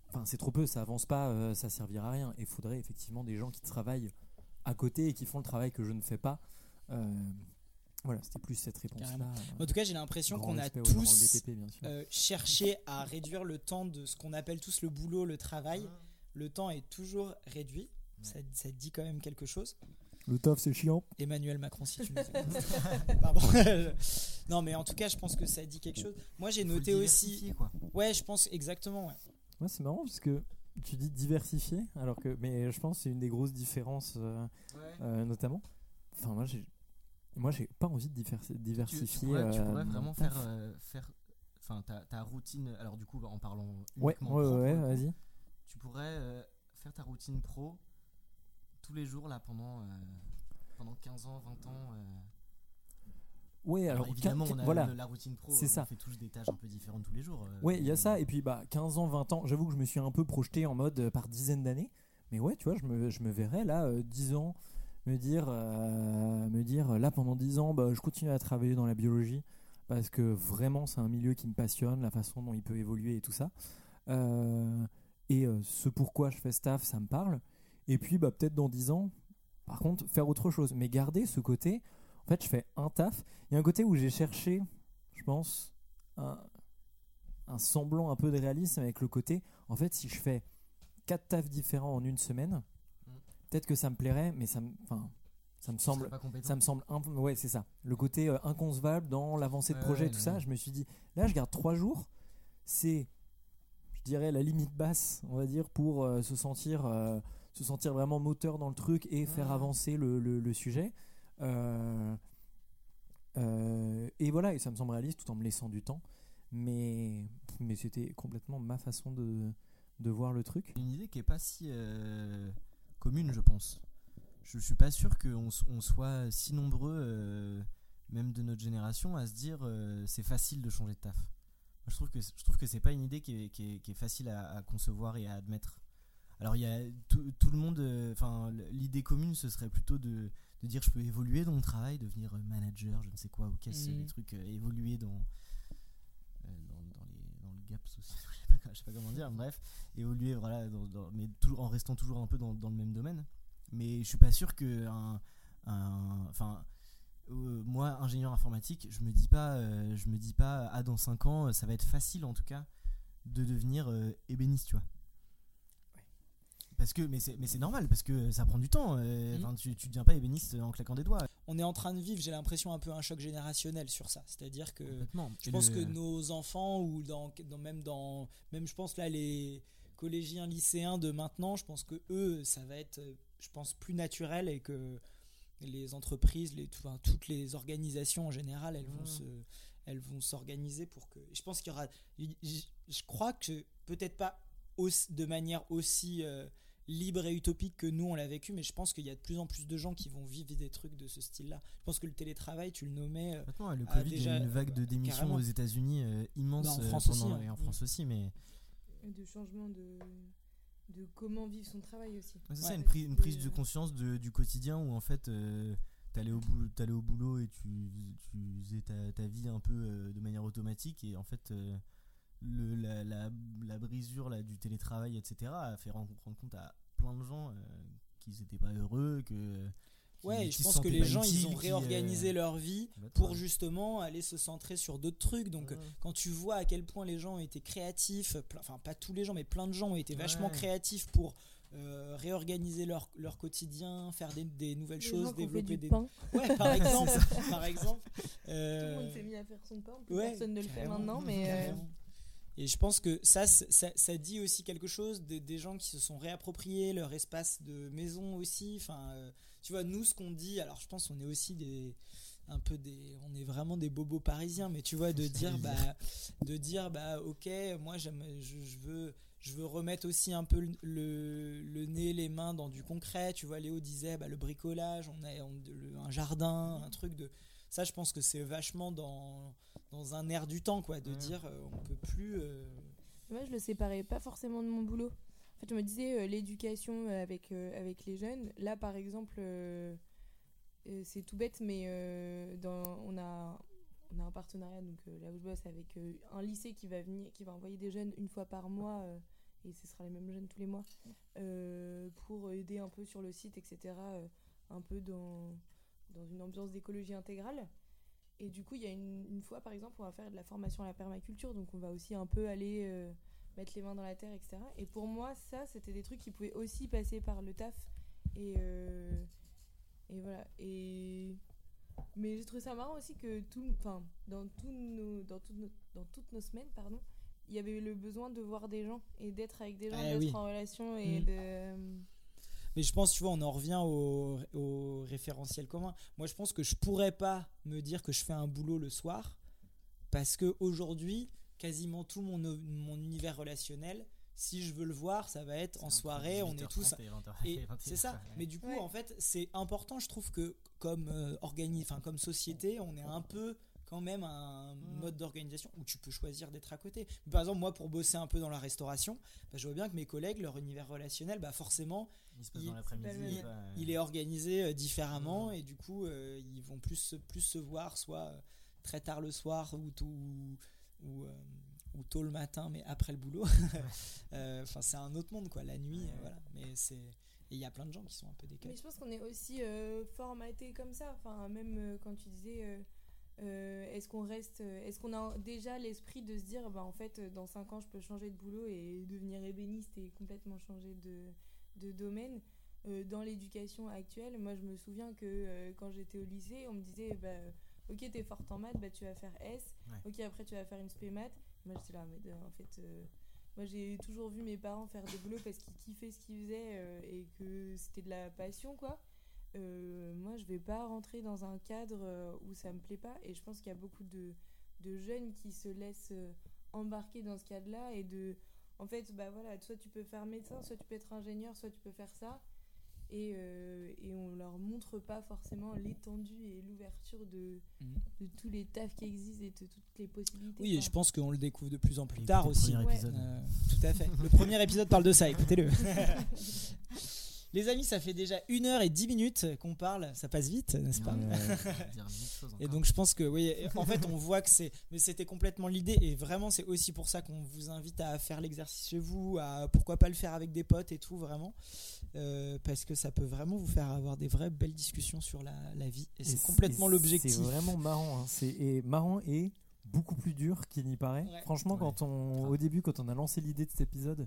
Speaker 8: enfin, c'est trop peu, ça avance pas, euh, ça servira à rien. Il faudrait effectivement des gens qui travaillent à côté et qui font le travail que je ne fais pas. Euh, voilà, c'était plus cette réponse-là. Euh,
Speaker 9: En tout cas, j'ai l'impression qu'on a tous
Speaker 8: BTP, bien sûr.
Speaker 9: euh, cherché à réduire le temps de ce qu'on appelle tous le boulot, le travail. Le temps est toujours réduit. Ça, ça dit quand même quelque chose.
Speaker 8: Le taf, c'est chiant.
Speaker 9: Emmanuel Macron, si tu écoutes. Pardon. non, mais en tout cas, je pense que ça dit quelque chose. Moi, j'ai noté aussi.
Speaker 11: quoi.
Speaker 9: Ouais, je pense exactement. Ouais.
Speaker 8: Ouais, c'est marrant parce que tu dis diversifier, alors que, mais je pense que c'est une des grosses différences, euh, euh, notamment. Enfin, moi, j'ai, moi, j'ai pas envie de
Speaker 11: Tu,
Speaker 8: diversifier.
Speaker 11: tu pourrais, tu
Speaker 8: euh,
Speaker 11: pourrais vraiment faire, faire enfin, ta, ta routine. Alors, du coup, en parlant
Speaker 8: Ouais,
Speaker 11: uniquement
Speaker 8: ouais,
Speaker 11: pro,
Speaker 8: ouais, vas-y.
Speaker 11: Tu pourrais faire ta routine pro tous les jours là pendant, pendant 15 ans, 20 ans.
Speaker 8: Ouais, alors,
Speaker 11: évidemment,
Speaker 8: quin-
Speaker 11: on a
Speaker 8: voilà,
Speaker 11: la routine pro.
Speaker 8: c'est
Speaker 11: on
Speaker 8: ça.
Speaker 11: fait tous des tâches un peu différentes tous les jours. euh,
Speaker 8: Ouais, il y a ça, et puis bah, 15 ans, 20 ans, j'avoue que je me suis un peu projeté en mode euh, par dizaines d'années, mais ouais, tu vois, je me, je me verrais là, euh, 10 ans, me dire, euh, me dire là pendant 10 ans, bah, je continue à travailler dans la biologie, parce que vraiment c'est un milieu qui me passionne, la façon dont il peut évoluer et tout ça. Euh, et ce pourquoi je fais staff, ça me parle. Et puis bah, peut-être dans 10 ans, par contre, faire autre chose, mais garder ce côté, en fait, je fais un taf. Il y a un côté où j'ai cherché, je pense, un, un semblant un peu de réalisme avec le côté, en fait, si je fais quatre tafs différents en une semaine,
Speaker 11: Mm.
Speaker 8: peut-être que ça me plairait, mais ça me, enfin, ça me semble, ça me semble, un ouais, c'est ça, le côté euh, inconcevable dans l'avancée de projet,
Speaker 11: ouais,
Speaker 8: tout ça. Je me suis dit, là, je garde trois jours, c'est, je dirais, la limite basse, on va dire, pour euh, se sentir, euh, se sentir vraiment moteur dans le truc et faire
Speaker 11: Ouais.
Speaker 8: avancer le, le- le sujet. Euh, euh, et voilà, et ça me semble réaliste tout en me laissant du temps. Mais, mais c'était complètement ma façon de, de voir le truc.
Speaker 11: Une idée qui est pas si euh, commune, je pense. Je suis pas sûr qu'on on soit si nombreux, même de notre génération, à se dire c'est facile de changer de taf. Je trouve que je trouve que c'est pas une idée qui est, qui est- facile à, concevoir et à admettre. Alors il y a tout, tout le monde, enfin l'idée commune ce serait plutôt de, de dire je peux évoluer dans mon travail, devenir euh, manager, je ne sais quoi, ou qu'est-ce
Speaker 9: Mhm.
Speaker 11: les trucs, euh, évoluer dans, euh, dans, dans les, dans le gap social, je sais je sais pas comment dire, bref, évoluer voilà, dans- mais toujours, en restant toujours un peu dans, dans le même domaine. Mais je suis pas sûr que un, un- enfin, euh, moi, ingénieur informatique, je me dis pas, je me dis pas, ah dans 5 ans, ça va être facile en tout cas de devenir ébéniste, tu vois. Parce que, mais c'est, mais c'est normal, parce que ça prend du temps. euh, enfin, tu, tu deviens pas ébéniste en claquant des doigts.
Speaker 9: On est en train de vivre, j'ai l'impression, un peu un choc générationnel sur ça. C'est-à-dire que je pense
Speaker 11: le-
Speaker 9: que nos enfants, ou dans, dans- même dans. Même je pense là, les collégiens, lycéens de maintenant, je pense que eux, ça va être, euh, je pense, plus naturel et que les entreprises, les, tout- enfin, toutes les organisations en général, elles vont
Speaker 11: Mhm.
Speaker 9: se elles vont s'organiser pour que je pense qu'il y aura je, crois que peut-être pas de manière aussi euh, libre et utopique que nous on l'a vécu mais je pense qu'il y a de plus en plus de gens qui vont vivre des trucs de ce style-là je pense que le télétravail tu le nommais euh,
Speaker 11: Complètement, le Covid, il y a
Speaker 9: déjà-
Speaker 11: eu une vague de démissions
Speaker 9: carrément.
Speaker 11: aux États-Unis euh, immense
Speaker 9: Bah, en
Speaker 11: euh,
Speaker 9: France
Speaker 11: pendant-
Speaker 9: aussi, hein.
Speaker 11: et en France aussi, mais
Speaker 10: Et de changement de, de comment vivre son travail aussi.
Speaker 11: C'est
Speaker 9: Ouais.
Speaker 11: ça, une, pri- une prise de
Speaker 10: euh,
Speaker 11: conscience de- du quotidien où en fait euh, t'allais au, boulot, t'allais au boulot et tu, tu faisais ta, ta vie un peu euh, de manière automatique et en fait euh, le, la, la, la brisure là, du télétravail etc a fait rendre, rendre compte à plein de gens euh, qu'ils n'étaient pas heureux que
Speaker 9: ouais je pense que les gens ils ont
Speaker 11: qui,
Speaker 9: réorganisé
Speaker 11: euh,
Speaker 9: leur vie
Speaker 11: complètement.
Speaker 9: pour justement aller se centrer sur d'autres trucs donc
Speaker 11: Ouais.
Speaker 9: quand tu vois à quel point les gens ont été créatifs, plein- enfin pas tous les gens, mais plein de gens ont été vachement
Speaker 11: Ouais.
Speaker 9: créatifs pour euh, réorganiser leur, leur quotidien, faire des, des nouvelles
Speaker 10: Les
Speaker 9: choses, développer des.
Speaker 10: pain.
Speaker 9: Ouais, par exemple, par exemple.
Speaker 10: Tout
Speaker 9: Euh,
Speaker 10: le monde s'est mis à faire son pain. plus
Speaker 9: ouais,
Speaker 10: personne ne le fait maintenant, mais euh.
Speaker 9: Et je pense que ça, ça, ça dit aussi quelque chose des, des gens qui se sont réappropriés leur espace de maison aussi. Enfin, euh, tu vois, nous, ce qu'on dit, alors je pense qu'on est aussi des un peu des on est vraiment des bobos parisiens mais tu vois de dire bah de dire bah ok moi j'aime je, je veux je veux remettre aussi un peu le, le, le nez les mains dans du concret tu vois Léo disait bah, le bricolage on a on- le- un jardin un truc de ça je pense que c'est vachement dans dans un air du temps quoi de
Speaker 11: Ouais.
Speaker 9: dire euh, on peut plus euh,
Speaker 10: moi je le séparais pas forcément de mon boulot. En fait, je me disais euh, l'éducation euh, avec, euh, avec les jeunes. Là, par exemple, euh, euh, c'est tout bête, mais euh, dans, on, a, on a un partenariat, donc euh, là où je bosse, avec euh, un lycée qui va, venir, qui va envoyer des jeunes une fois par mois, euh, et ce sera les mêmes jeunes tous les mois, euh, pour aider un peu sur le site, etc., euh, un peu dans, dans une ambiance d'écologie intégrale. Et du coup, il y a une, une fois, par exemple, on va faire de la formation à la permaculture, donc on va aussi un peu aller euh, mettre les mains dans la terre, etc. Et pour moi, ça, c'était des trucs qui pouvaient aussi passer par le taf. Et, euh, et voilà. Et... Mais j'ai trouvé ça marrant aussi que tout, enfin, dans, tous nos, dans, toutes nos, dans toutes nos semaines, pardon, il y avait le besoin de voir des gens et d'être avec des gens,
Speaker 9: Eh
Speaker 10: d'être
Speaker 9: oui.
Speaker 10: en relation et
Speaker 9: Mm.
Speaker 10: de...
Speaker 9: Mais je pense, tu vois, on en revient au, au référentiel commun. Moi, je pense que je pourrais pas me dire que je fais un boulot le soir parce que aujourd'hui, quasiment tout mon, mon univers relationnel, si je veux le voir, ça va être en soirée, on est tous. Et c'est ça. Mais du coup,
Speaker 10: Ouais.
Speaker 9: en fait, c'est important, je trouve que comme euh, organi- enfin comme société, on est un peu quand même un mode d'organisation où tu peux choisir d'être à côté. Par exemple, moi, pour bosser un peu dans la restauration, bah, je vois bien que mes collègues, leur univers relationnel, bah, forcément,
Speaker 11: il se passe
Speaker 9: il-
Speaker 11: dans l'après-midi
Speaker 10: c'est pas le même.
Speaker 11: quoi, euh,
Speaker 9: il est organisé euh, différemment et du coup euh, ils vont plus se- plus se voir soit euh, très tard le soir ou tôt, ou, ou, euh, ou tôt le matin mais après le boulot Euh, enfin c'est un autre monde quoi la nuit
Speaker 11: Ouais.
Speaker 9: voilà mais c'est et il y a plein de gens qui sont un peu décalés
Speaker 10: Mais je pense qu'on est aussi euh, formaté comme ça. Enfin, même euh, quand tu disais, euh, euh, est-ce qu'on reste, euh, est-ce qu'on a déjà l'esprit de se dire, bah en fait, euh, dans 5 ans, je peux changer de boulot et devenir ébéniste et complètement changer de, de domaine? Euh, dans l'éducation actuelle, moi, je me souviens que euh, quand j'étais au lycée, on me disait, bah, ok, t'es forte en maths, bah tu vas faire S.
Speaker 11: Ouais.
Speaker 10: Ok, après tu vas faire une spé maths. Moi, j'étais là, mais en fait. moi, j'ai toujours vu mes parents faire des boulots parce qu'ils kiffaient ce qu'ils faisaient euh, et que c'était de la passion, quoi. Euh, moi, je vais pas rentrer dans un cadre euh, où ça me plaît pas. Et je pense qu'il y a beaucoup de, de jeunes qui se laissent euh, embarquer dans ce cadre-là et de. En fait, bah voilà, soit tu peux faire médecin, soit tu peux être ingénieur, soit tu peux faire ça. Et, euh, et on leur montre pas forcément l'étendue et l'ouverture de,
Speaker 9: Mhm.
Speaker 10: de tous les tafs qui existent et de toutes les possibilités.
Speaker 9: oui et je pense qu'on le découvre de plus en plus tard
Speaker 11: le
Speaker 9: aussi
Speaker 10: Ouais.
Speaker 9: Euh, tout à fait le premier épisode parle de ça écoutez-le Les amis, ça fait déjà une heure et dix minutes qu'on parle. Ça passe vite, n'est-ce pas
Speaker 11: Ouais,
Speaker 9: Et donc je pense que oui, en fait on voit que c'est, mais c'était complètement l'idée et vraiment c'est aussi pour ça qu'on vous invite à faire l'exercice chez vous, à pourquoi pas le faire avec des potes et tout vraiment, Euh, parce que ça peut vraiment vous faire avoir des vraies belles discussions sur la, la vie et c'est complètement l'objectif.
Speaker 8: C'est vraiment marrant. hein. C'est et marrant et beaucoup plus dur qu'il n'y paraît.
Speaker 9: Ouais.
Speaker 8: Franchement, quand on, au début, quand on a lancé l'idée de cet épisode,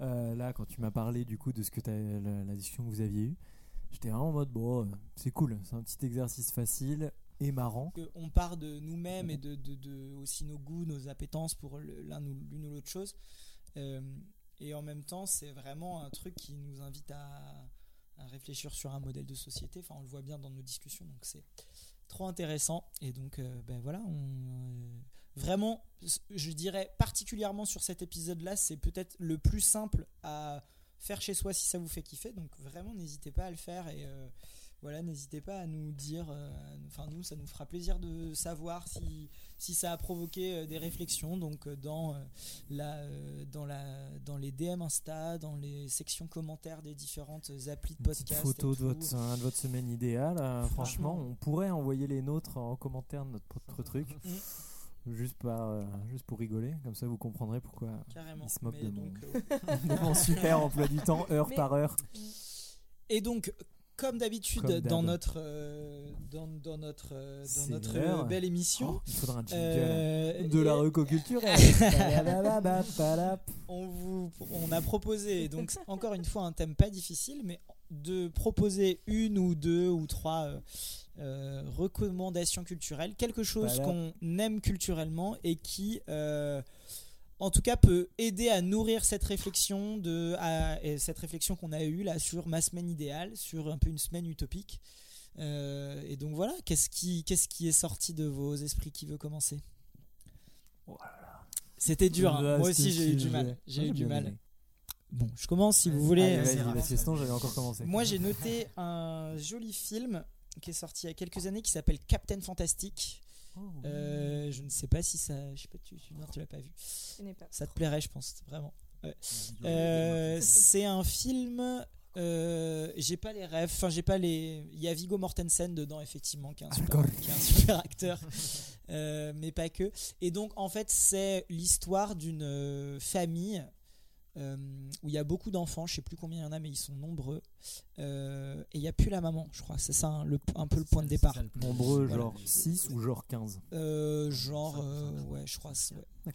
Speaker 8: euh, là, quand tu m'as parlé du coup de ce que la, discussion que vous aviez eue, j'étais vraiment en mode bon, euh, c'est cool, c'est un petit exercice facile et marrant.
Speaker 9: On part de nous-mêmes et de, de- aussi nos goûts, nos appétences pour l'une ou l'autre chose. Euh, et en même temps, c'est vraiment un truc qui nous invite à, réfléchir sur un modèle de société. Enfin, on le voit bien dans nos discussions, donc c'est trop intéressant. Et donc, ben voilà, on, vraiment, je dirais particulièrement sur cet épisode-là, c'est peut-être le plus simple à faire chez soi si ça vous fait kiffer. Donc vraiment, n'hésitez pas à le faire et euh, voilà, n'hésitez pas à nous dire. euh, Enfin, nous, ça nous fera plaisir de savoir si si ça a provoqué euh, des réflexions. Donc dans la dans la dans les DM Insta, dans les sections commentaires des différentes applis de
Speaker 8: Une petite
Speaker 9: podcast.
Speaker 8: photo de votre,
Speaker 9: tout.
Speaker 8: hein, de votre semaine idéale. franchement,
Speaker 9: Franchement.
Speaker 8: on pourrait envoyer les nôtres en commentaire de notre propre truc. Juste, par, euh, juste pour rigoler, comme ça vous comprendrez pourquoi
Speaker 9: Carrément.
Speaker 8: il se moque de,
Speaker 9: donc,
Speaker 8: mon,
Speaker 9: euh,
Speaker 8: de mon super emploi du temps, heure
Speaker 9: Mais-
Speaker 8: par heure.
Speaker 9: Et donc, comme d'habitude, dans notre, euh, dans, dans notre, euh, dans notre euh, belle émission,
Speaker 8: Oh, il faudra un jingle
Speaker 9: euh,
Speaker 8: de la
Speaker 9: et-
Speaker 8: reco culturelle. Palababapalap.
Speaker 9: on, vous, on a proposé, donc encore une fois, un thème pas difficile, mais de proposer une ou deux ou trois euh, recommandations culturelles, quelque chose
Speaker 8: Voilà.
Speaker 9: qu'on aime culturellement et qui, euh, en tout cas, peut aider à nourrir cette réflexion de, à- et cette réflexion qu'on a eue là sur ma semaine idéale, sur un peu une semaine utopique. Euh, et donc voilà, qu'est-ce qui, qu'est-ce qui est sorti de vos esprits Qui veut commencer? C'était dur, hein. Moi aussi j'ai eu du mal. J'ai eu du
Speaker 8: bien
Speaker 9: mal.
Speaker 8: aimé.
Speaker 9: Bon, je commence si vous voulez.
Speaker 8: Allez, j'avais encore commencé.
Speaker 9: Moi j'ai noté un joli film qui est sorti il y a quelques années qui s'appelle Captain Fantastic.
Speaker 8: Oh,
Speaker 9: Euh, je ne sais pas si ça. Je sais pas, tu, tu, non, tu l'as pas vu.
Speaker 10: Pas.
Speaker 9: Ça te plairait, je pense, vraiment. Ouais. Euh, c'est un film. euh, j'ai pas les rêves. Enfin, j'ai pas les. Il y a Vigo Mortensen dedans, effectivement, qui est un super,
Speaker 8: Encore.
Speaker 9: qui est un super acteur. Euh, mais pas que. Et donc, en fait, c'est l'histoire d'une euh, famille euh, où il y a beaucoup d'enfants. Je sais plus combien il y en a, mais ils sont nombreux. Euh, et il n'y a plus la maman, je crois. C'est ça hein, le, un peu le point de départ.
Speaker 8: Nombreux,
Speaker 9: Voilà.
Speaker 8: genre 6 ou genre 15
Speaker 9: Euh, genre, euh, ouais, je crois. ouais.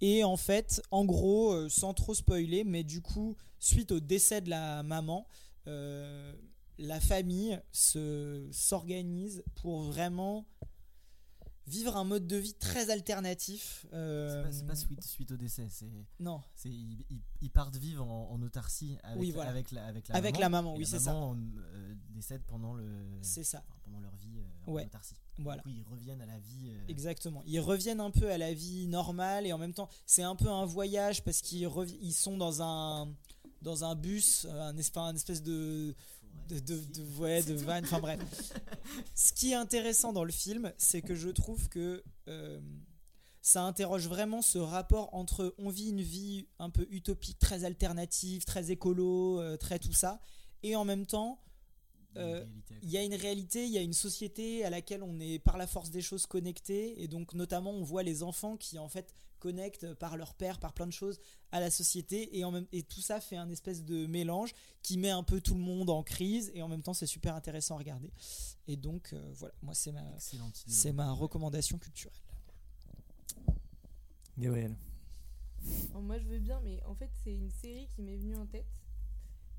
Speaker 9: Et en fait, en gros, sans trop spoiler, mais du coup, suite au décès de la maman, euh, la famille se s'organise pour vraiment vivre un mode de vie très alternatif. euh,
Speaker 11: C'est pas, pas suite, suite au décès, c'est.
Speaker 9: Non.
Speaker 11: C'est ils, partent vivre en, en autarcie avec,
Speaker 9: Oui, voilà.
Speaker 11: avec la avec la
Speaker 9: Avec
Speaker 11: maman.
Speaker 9: la maman, oui, c'est ça.
Speaker 11: maman, euh, décède pendant le.
Speaker 9: C'est ça.
Speaker 11: enfin, pendant leur vie euh, en autarcie.
Speaker 9: Voilà.
Speaker 11: Du coup, ils reviennent à la vie. euh,
Speaker 9: Exactement. Ils reviennent un peu à la vie normale et en même temps, c'est un peu un voyage parce qu'ils ils sont dans un dans un bus, euh, un, espèce, un espèce de de, de, de- ouais, de van. Enfin bref. Ce qui est intéressant dans le film, c'est que je trouve que euh, ça interroge vraiment ce rapport entre on vit une vie un peu utopique, très alternative, très écolo, euh, très tout ça, et en même temps, euh, il y a une réalité, il y a une société à laquelle on est par la force des choses connecté, et donc notamment on voit les enfants qui en fait connectent par leur père, par plein de choses à la société, et, en même, et tout ça fait un espèce de mélange qui met un peu tout le monde en crise, et en même temps c'est super intéressant à regarder. Et donc euh, voilà, moi c'est ma, c'est ma recommandation culturelle.
Speaker 8: Gabriel.
Speaker 10: Moi je veux bien, mais en fait c'est une série qui m'est venue en tête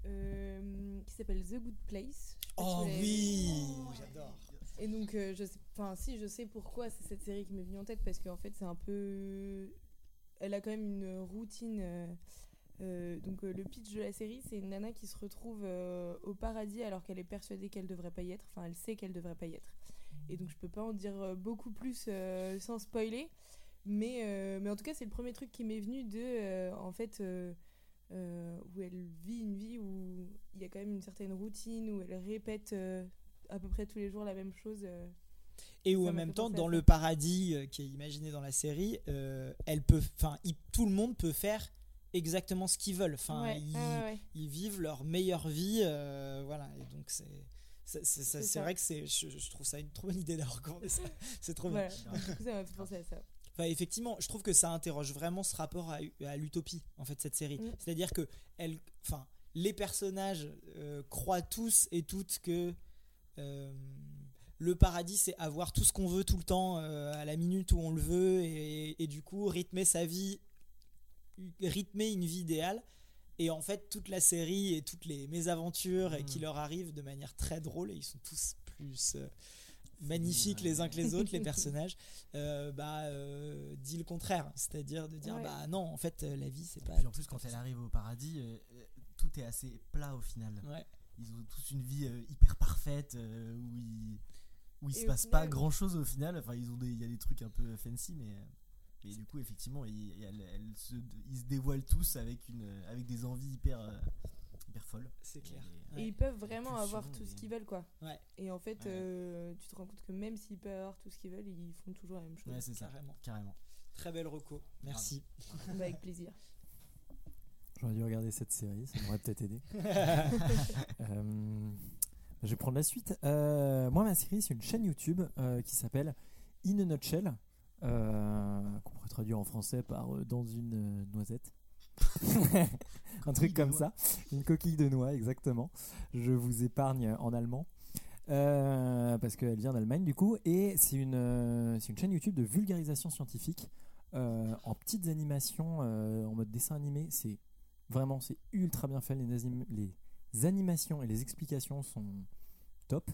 Speaker 10: euh, qui s'appelle The Good Place.
Speaker 9: Oh oui,
Speaker 10: vue.
Speaker 9: j'adore.
Speaker 10: Et donc euh, je sais, si je sais pourquoi c'est cette série qui m'est venue en tête parce qu'en fait c'est un peu, elle a quand même une routine. euh, euh, donc le pitch de la série, c'est une nana qui se retrouve au paradis alors qu'elle est persuadée qu'elle devrait pas y être. Enfin, elle sait qu'elle devrait pas y être. Et donc je peux pas en dire beaucoup plus sans spoiler. Mais, mais en tout cas, c'est le premier truc qui m'est venu de, en fait, où elle vit une vie où il y a quand même une certaine routine, où elle répète à peu près tous les jours la même chose. euh.
Speaker 9: Et où en même temps, dans le paradis euh, qui est imaginé dans la série, euh, elle peut, enfin, tout le monde peut faire exactement ce qu'ils veulent. Enfin,
Speaker 10: Ouais,
Speaker 9: ils,
Speaker 10: ouais, ouais.
Speaker 9: ils vivent leur meilleure vie, euh, voilà. Et donc c'est c'est vrai que c'est je, je trouve ça une trop bonne idée d'avoir ça. C'est trop bien.
Speaker 10: Voilà. Penser à ça.
Speaker 9: Enfin, effectivement, je trouve que ça interroge vraiment ce rapport à, à l'utopie, en fait, cette série.
Speaker 10: Mm.
Speaker 9: C'est-à-dire que elle, enfin, les personnages euh, croient tous et toutes que le paradis, c'est avoir tout ce qu'on veut tout le temps, euh, à la minute où on le veut, et, et du coup, rythmer sa vie, rythmer une vie idéale. Et en fait, toute la série et toutes les mésaventures
Speaker 11: Mm.
Speaker 9: qui leur arrivent de manière très drôle, et ils sont tous plus euh, magnifiques les uns que les autres, les personnages, euh, bah, euh, dit le contraire. C'est-à-dire de dire,
Speaker 10: Ouais.
Speaker 9: bah non, en fait, euh, la vie, c'est pas.
Speaker 11: Puis en plus, quand elle arrive au paradis, euh, euh, tout est assez plat au final.
Speaker 9: Ouais.
Speaker 11: Ils ont tous une vie euh, hyper parfaite euh, où il, où il
Speaker 10: Et
Speaker 11: se passe pas grand chose au final. Enfin, ils ont des- il y a des trucs un peu fancy, mais. mais du coup, effectivement, ils, se, ils se dévoilent tous avec, une, avec des envies hyper, euh, hyper folles.
Speaker 9: C'est clair.
Speaker 11: Et-
Speaker 10: ils peuvent vraiment avoir tout ce qu'ils veulent, quoi.
Speaker 9: Ouais.
Speaker 10: Et en fait,
Speaker 11: Ouais.
Speaker 10: euh, tu te rends compte que même s'ils peuvent avoir tout ce qu'ils veulent, ils font toujours la même chose.
Speaker 11: Ouais, c'est ça,
Speaker 9: Carrément.
Speaker 11: carrément.
Speaker 9: Très belle reco. Merci.
Speaker 10: Bah, avec plaisir.
Speaker 8: J'aurais dû regarder cette série, ça m'aurait peut-être aidé. Euh, je vais prendre la suite. Euh, moi, ma série, c'est une chaîne YouTube euh, qui s'appelle In a Nutshell, qu'on pourrait traduire en français par Dans une noisette. Un truc comme ça. Une coquille de noix, exactement. Je vous épargne en allemand. Parce qu'elle vient d'Allemagne du coup et c'est une, une chaîne YouTube de vulgarisation scientifique euh, en petites animations euh, en mode dessin animé c'est Vraiment, c'est ultra bien fait. Les, anim- les animations et les explications sont top.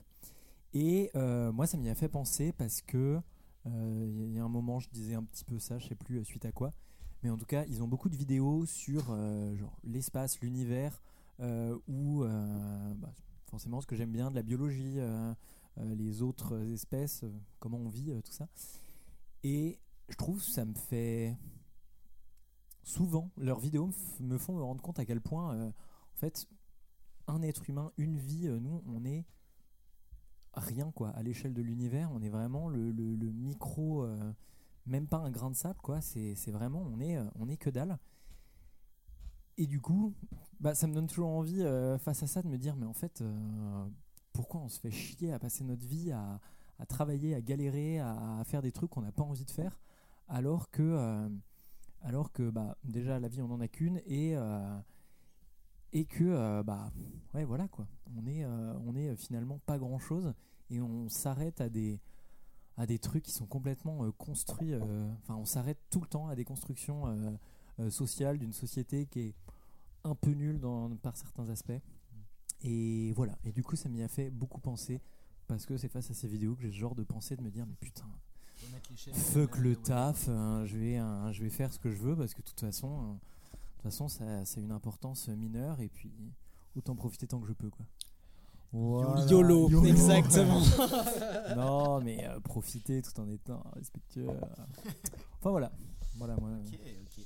Speaker 8: Et euh, moi, ça m'y a fait penser parce que euh, il y a un moment, je disais un petit peu ça, je sais plus euh, suite à quoi. Mais en tout cas, ils ont beaucoup de vidéos sur euh, l'espace, l'univers, euh, ou euh, bah, forcément ce que j'aime bien de la biologie, euh, euh, les autres espèces, euh, comment on vit, euh, tout ça. Et je trouve ça me fait souvent leurs vidéos me font me rendre compte à quel point euh, en fait un être humain une vie euh, nous on est rien quoi. À l'échelle de l'univers on est vraiment le, micro euh, même pas un grain de sable quoi. C'est vraiment on est on est que dalle. Et du coup bah ça me donne toujours envie face à ça de me dire mais en fait pourquoi on se fait chier à passer notre vie à, travailler à galérer à, faire des trucs qu'on n'a pas envie de faire alors que alors que bah déjà la vie on en a qu'une et euh, que euh, bah ouais voilà quoi. On est euh, finalement pas grand chose et on s'arrête à des à des trucs qui sont complètement construits enfin on s'arrête tout le temps à des constructions sociales d'une société qui est un peu nulle dans, par certains aspects. Et voilà. Et du coup ça m'y a fait beaucoup penser parce que c'est face à ces vidéos que j'ai ce genre de pensée de me dire mais putain
Speaker 11: mettre les chaînes
Speaker 8: fuck le taf, hein, je, vais, hein, je vais faire ce que je veux parce que de toute façon, hein, de toute façon ça, ça a une importance mineure et puis autant profiter tant que je peux. Quoi. Voilà,
Speaker 9: YOLO, exactement.
Speaker 8: non, mais euh, profiter tout en étant respectueux. Enfin voilà, voilà moi.
Speaker 11: Ok, ok.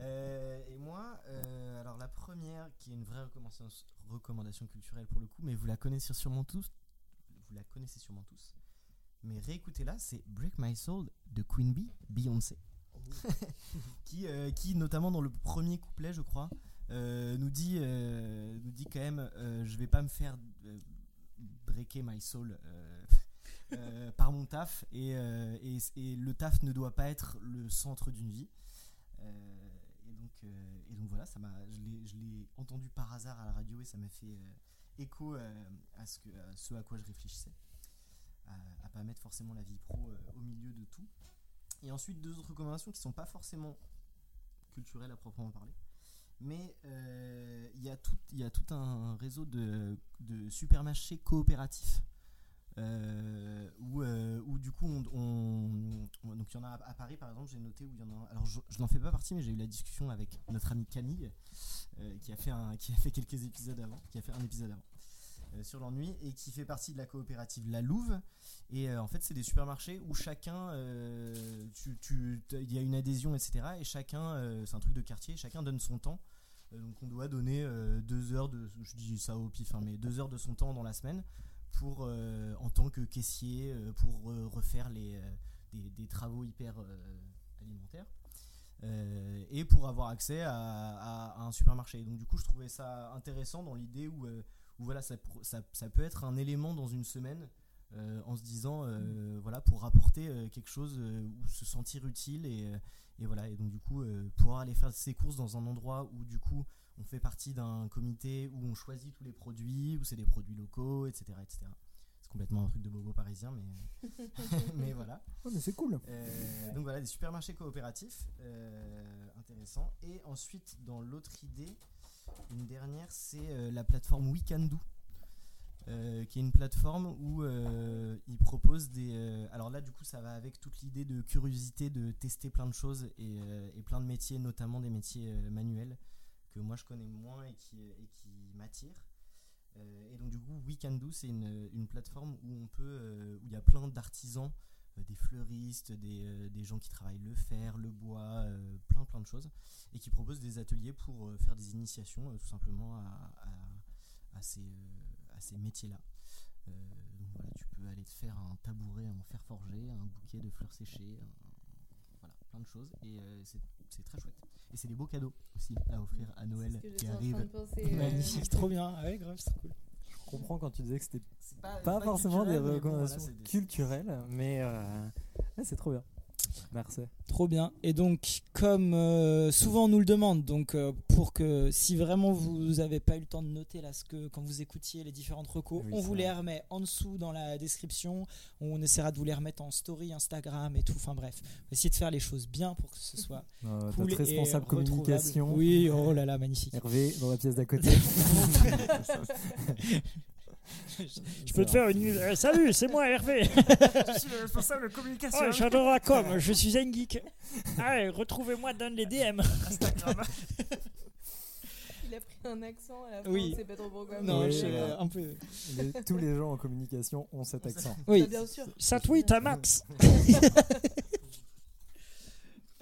Speaker 11: Euh, et moi, euh, alors la première, qui est une vraie recommandation, recommandation culturelle pour le coup, mais vous la connaissez sûrement tous, vous la connaissez sûrement tous, mais réécoutez-la, c'est Break My Soul de Queen Bee, Beyoncé, qui, euh, qui notamment dans le premier couplet, je crois, euh, nous dit, euh, nous dit quand même, je vais pas me faire breaker my soul. par mon taf et, et, et le taf ne doit pas être le centre d'une vie. Et, donc, et donc voilà ça je l'ai- entendu par hasard à la radio et ça m'a fait écho à, ce que, à ce à quoi je réfléchissais mettre forcément la vie pro euh, au milieu de tout. Et ensuite deux autres recommandations qui sont pas forcément culturelles à proprement parler. Mais euh, il y, a tout- y a tout un réseau de, supermarchés coopératifs euh, où, euh, où du coup on, on- on- donc il y en a à, Paris par exemple j'ai noté où il y en a alors je, n'en fais pas partie mais j'ai eu la discussion avec notre ami Camille euh, qui a fait un qui a fait quelques épisodes avant qui a fait un épisode avant. euh, sur l'ennui et qui fait partie de la coopérative La Louve et euh, en fait c'est des supermarchés où chacun euh, il y a une adhésion etc et chacun euh, c'est un truc de quartier chacun donne son temps Euh, donc on doit donner euh, deux heures de je dis ça au pif hein, mais deux heures de son temps dans la semaine pour euh, en tant que caissier euh, pour euh, refaire les, euh, des, travaux hyper euh, alimentaires euh, et pour avoir accès à, à- un supermarché. Donc du coup, je trouvais ça intéressant dans l'idée où, euh, où voilà, ça, pour- ça, ça peut être un élément dans une semaine euh, en se disant, euh, voilà, pour apporter euh, quelque chose euh, ou se sentir utile et, et voilà. Et donc du coup, euh, pouvoir aller faire ses courses dans un endroit où du coup on fait partie d'un comité où on choisit tous les produits, où c'est des produits locaux, etc., etc. C'est complètement un truc de bobo parisien, mais mais voilà.
Speaker 8: Mais c'est cool.
Speaker 11: Euh, donc voilà, des supermarchés coopératifs, euh, intéressant. Et ensuite, dans l'autre idée, une dernière, c'est euh, la plateforme Weekendoo, euh, qui est une plateforme où euh, ils proposent des. alors là, du coup, ça va avec toute l'idée de curiosité, de tester plein de choses et, plein de métiers, notamment des métiers manuels que moi je connais moins et qui, et m'attirent. Et donc du coup, Weekendoo, c'est une, plateforme où on peut, où il y a plein d'artisans, des fleuristes, des, euh, des gens qui travaillent le fer, le bois, euh, plein plein de choses, et qui proposent des ateliers pour euh, faire des initiations, euh, tout simplement à, à- à ces, euh, à ces métiers-là. Euh, donc voilà, tu peux aller te faire un tabouret en fer forgé, un bouquet de fleurs séchées, un- voilà, plein de choses, et euh, c'est c'est très chouette. Et c'est des beaux cadeaux aussi à offrir à Noël
Speaker 10: ce que j'étais
Speaker 11: qui arrive.
Speaker 10: euh,
Speaker 9: Magnifique, trop bien. Ah ouais, grave, c'est cool.
Speaker 8: Je comprends quand tu disais que c'était
Speaker 11: pas-
Speaker 8: pas,
Speaker 11: pas
Speaker 8: forcément des
Speaker 11: bon,
Speaker 8: recommandations
Speaker 11: des-
Speaker 8: culturelles, mais euh, c'est trop bien. Merci.
Speaker 9: Trop bien. Et donc, comme euh, souvent on nous le demande, donc euh, pour que si vraiment vous n'avez pas eu le temps de noter là ce que quand vous écoutiez les différentes recos,
Speaker 8: Oui,
Speaker 9: on vous les remet en dessous dans la description. On essaiera de vous les remettre en story Instagram et tout. Enfin bref, on essayer de faire les choses bien pour que ce soit
Speaker 8: Euh,
Speaker 9: cool
Speaker 8: notre responsable communication.
Speaker 9: Oui, oh là là, magnifique.
Speaker 8: Hervé dans la pièce d'à côté.
Speaker 2: Je peux te faire une. euh, salut, c'est moi Hervé.
Speaker 8: Je suis le responsable de communication.
Speaker 2: Oh, j'adore la com, je suis un geek. Allez, retrouvez-moi dans les DM.
Speaker 10: Il a pris un accent à la fin,
Speaker 9: Oui.
Speaker 10: sait pas trop pourquoi.
Speaker 9: Non, je euh, un peu.
Speaker 8: Les- tous les gens en communication ont cet accent.
Speaker 9: Oui.
Speaker 10: Bah, bien sûr.
Speaker 2: Ça tweet à Max.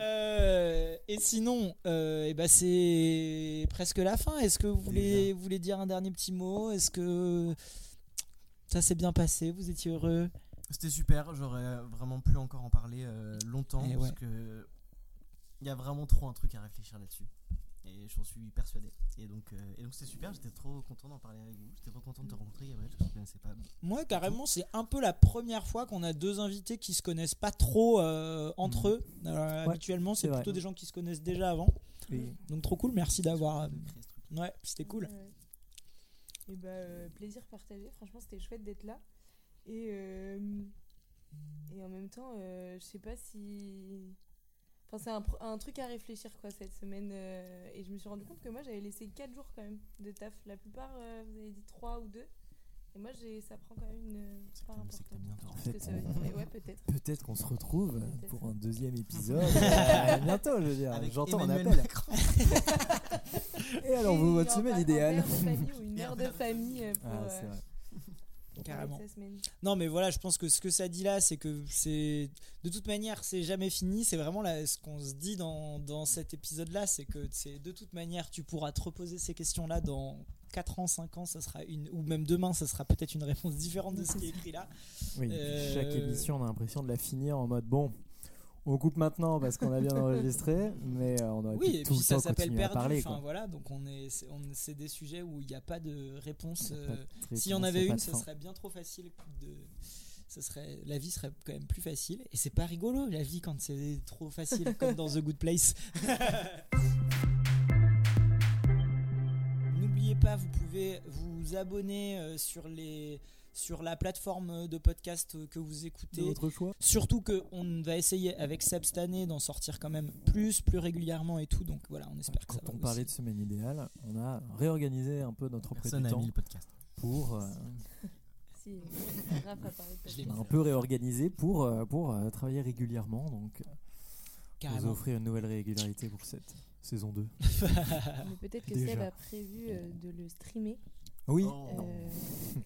Speaker 9: Euh, et sinon, euh, eh ben c'est presque la fin. Est-ce que vous voulez, vous voulez dire un dernier petit mot? Est-ce que ça s'est bien passé? Vous étiez heureux?
Speaker 11: C'était super, j'aurais vraiment pu encore en parler euh, longtemps
Speaker 9: Et
Speaker 11: parce
Speaker 9: ouais.
Speaker 11: que il y a vraiment trop un truc à réfléchir là-dessus. Et j'en suis persuadé. Et donc, euh, et donc c'était super, j'étais trop content d'en parler avec vous. J'étais trop content de te rencontrer, Gabriel, je ne connaissais pas.
Speaker 9: Moi, carrément, c'est un peu la première fois qu'on a deux invités qui se connaissent pas trop euh, entre eux. Euh,
Speaker 8: Ouais,
Speaker 9: habituellement, c'est
Speaker 8: vrai.
Speaker 9: plutôt des gens qui se connaissent déjà avant.
Speaker 8: Oui.
Speaker 9: Donc, trop cool. Merci d'avoir. euh, Ouais, c'était cool.
Speaker 10: Et bah, euh, plaisir partagé. Franchement, c'était chouette d'être là. Et, euh, et en même temps, euh, je sais pas si. Enfin, c'est un, truc à réfléchir quoi cette semaine. euh, et je me suis rendu compte que moi, j'avais laissé 4 jours quand même de taf. La plupart, euh, vous avez dit 3 ou 2. Et moi, j'ai- ça prend quand même une euh, part importante.
Speaker 8: En
Speaker 10: Je
Speaker 8: fait,
Speaker 10: sais pas ce que ça veut dire. Ouais, peut-être.
Speaker 8: Peut-être qu'on se retrouve
Speaker 10: Peut-être.
Speaker 8: pour un deuxième épisode. Euh, bientôt, je veux dire.
Speaker 11: Avec
Speaker 8: J'entends un appel. Et alors, vous, votre semaine idéale
Speaker 10: Un père de famille ou une mère de famille pour,
Speaker 8: Ah, c'est
Speaker 10: euh,
Speaker 8: vrai.
Speaker 9: Carrément. Non, mais voilà, je pense que ce que ça dit là, c'est que c'est de toute manière, c'est jamais fini. C'est vraiment là, ce qu'on se dit dans, dans cet épisode-là, c'est que c'est de toute manière, tu pourras te reposer ces questions-là dans 4 ans, 5 ans, ça sera une, ou même demain, ça sera peut-être une réponse différente de ce qui est écrit là.
Speaker 8: Oui,
Speaker 9: Euh,
Speaker 8: chaque émission, on a l'impression de la finir en mode bon. On coupe maintenant parce qu'on a bien enregistré, mais euh, on aurait
Speaker 9: Oui,
Speaker 8: pu
Speaker 9: et
Speaker 8: tout
Speaker 9: puis
Speaker 8: le
Speaker 9: ça
Speaker 8: temps
Speaker 9: s'appelle
Speaker 8: à
Speaker 9: perdu.
Speaker 8: parler.
Speaker 9: Enfin voilà, donc on est, c'est, on- c'est des sujets où il n'y a pas de réponse. Euh, S'il y en avait une, ce serait bien trop facile de. Ce serait, la vie serait quand même plus facile et c'est pas rigolo la vie quand c'est trop facile comme dans The Good Place. N'oubliez pas, vous pouvez vous abonner euh, sur les sur la plateforme de podcast que vous écoutez.
Speaker 8: Votre choix.
Speaker 9: Surtout que on va essayer avec Seb cette année d'en sortir quand même plus, plus régulièrement et tout. Donc voilà, on espère que ça
Speaker 8: Quand
Speaker 9: va
Speaker 8: on parlait
Speaker 9: aussi.
Speaker 8: de semaine idéale, on a réorganisé un peu notre emploi du
Speaker 11: n'a
Speaker 8: temps
Speaker 11: mis le podcast.
Speaker 8: pour. euh,
Speaker 10: Si,
Speaker 9: Je
Speaker 8: un peu réorganisé pour, euh, pour euh, travailler régulièrement. Donc, euh, vous
Speaker 9: Carrément.
Speaker 8: offrir une nouvelle régularité pour cette saison 2.
Speaker 10: Mais peut-être que
Speaker 8: Déjà.
Speaker 10: Seb a prévu euh, de le streamer.
Speaker 8: Oui.
Speaker 10: euh,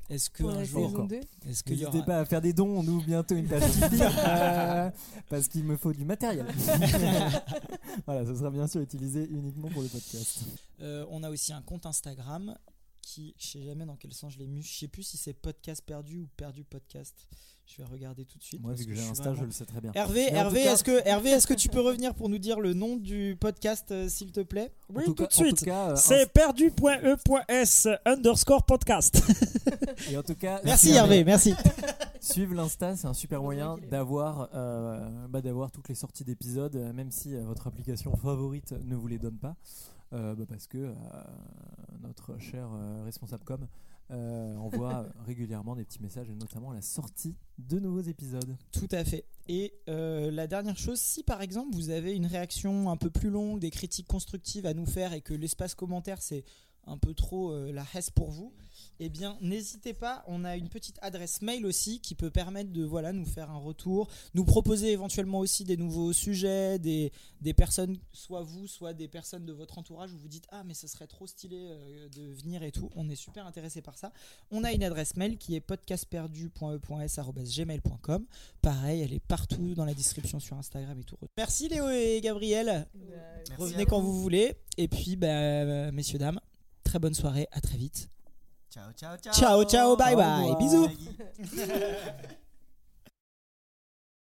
Speaker 9: Est-ce que
Speaker 10: pour
Speaker 9: un
Speaker 10: la
Speaker 9: jour,
Speaker 10: saison 2.
Speaker 9: est-ce qu'il y
Speaker 8: N'hésitez
Speaker 9: aura
Speaker 8: pas à faire des dons, on ouvre bientôt une page Tipeee, euh, parce qu'il me faut du matériel. voilà, ce sera bien sûr utilisé uniquement pour le podcast.
Speaker 9: Euh, on a aussi un compte Instagram qui, je sais jamais dans quel sens je l'ai mis. Je sais plus si c'est podcast perdu ou perdu podcast. Je vais regarder tout de suite.
Speaker 8: Moi,
Speaker 9: parce
Speaker 8: vu que j'ai un stage,
Speaker 9: vraiment-
Speaker 8: je le sais très bien.
Speaker 9: Hervé, Hervé,
Speaker 8: cas-
Speaker 9: est-ce que Hervé, est-ce que tu peux revenir pour nous dire le nom du podcast, euh, s'il te plaît?
Speaker 2: Oui,
Speaker 8: tout
Speaker 2: de suite.
Speaker 8: euh,
Speaker 2: C'est perdu.e.s underscore podcast.
Speaker 8: Et en tout cas,
Speaker 9: Merci Hervé, merci.
Speaker 8: Suivre l'Insta, c'est un super moyen d'avoir euh, bah, d'avoir toutes les sorties d'épisodes, même si euh, votre application favorite ne vous les donne pas, euh, bah, parce que euh, notre cher euh, responsable com euh, envoie régulièrement des petits messages et notamment la sortie de nouveaux épisodes.
Speaker 9: Tout à fait. Et euh, la dernière chose, si par exemple vous avez une réaction un peu plus longue, des critiques constructives à nous faire et que l'espace commentaire c'est un peu trop euh, la hesse pour vous, eh bien n'hésitez pas, on a une petite adresse mail aussi qui peut permettre de voilà, nous faire un retour, nous proposer éventuellement aussi des nouveaux sujets, des, des personnes, soit vous, soit des personnes de votre entourage où vous dites ah mais ce serait trop stylé euh, de venir et tout, on est super intéressé par ça. On a une adresse mail qui est podcastperdu.e.s@gmail.com. Pareil, elle est partout dans la description sur Instagram et tout. Merci Léo et Gabriel. Revenez quand
Speaker 11: vous.
Speaker 9: vous voulez. Et puis, bah, messieurs, dames, très bonne soirée. À très vite.
Speaker 11: Ciao, ciao, ciao.
Speaker 9: Ciao, ciao, bye bye. Bisous.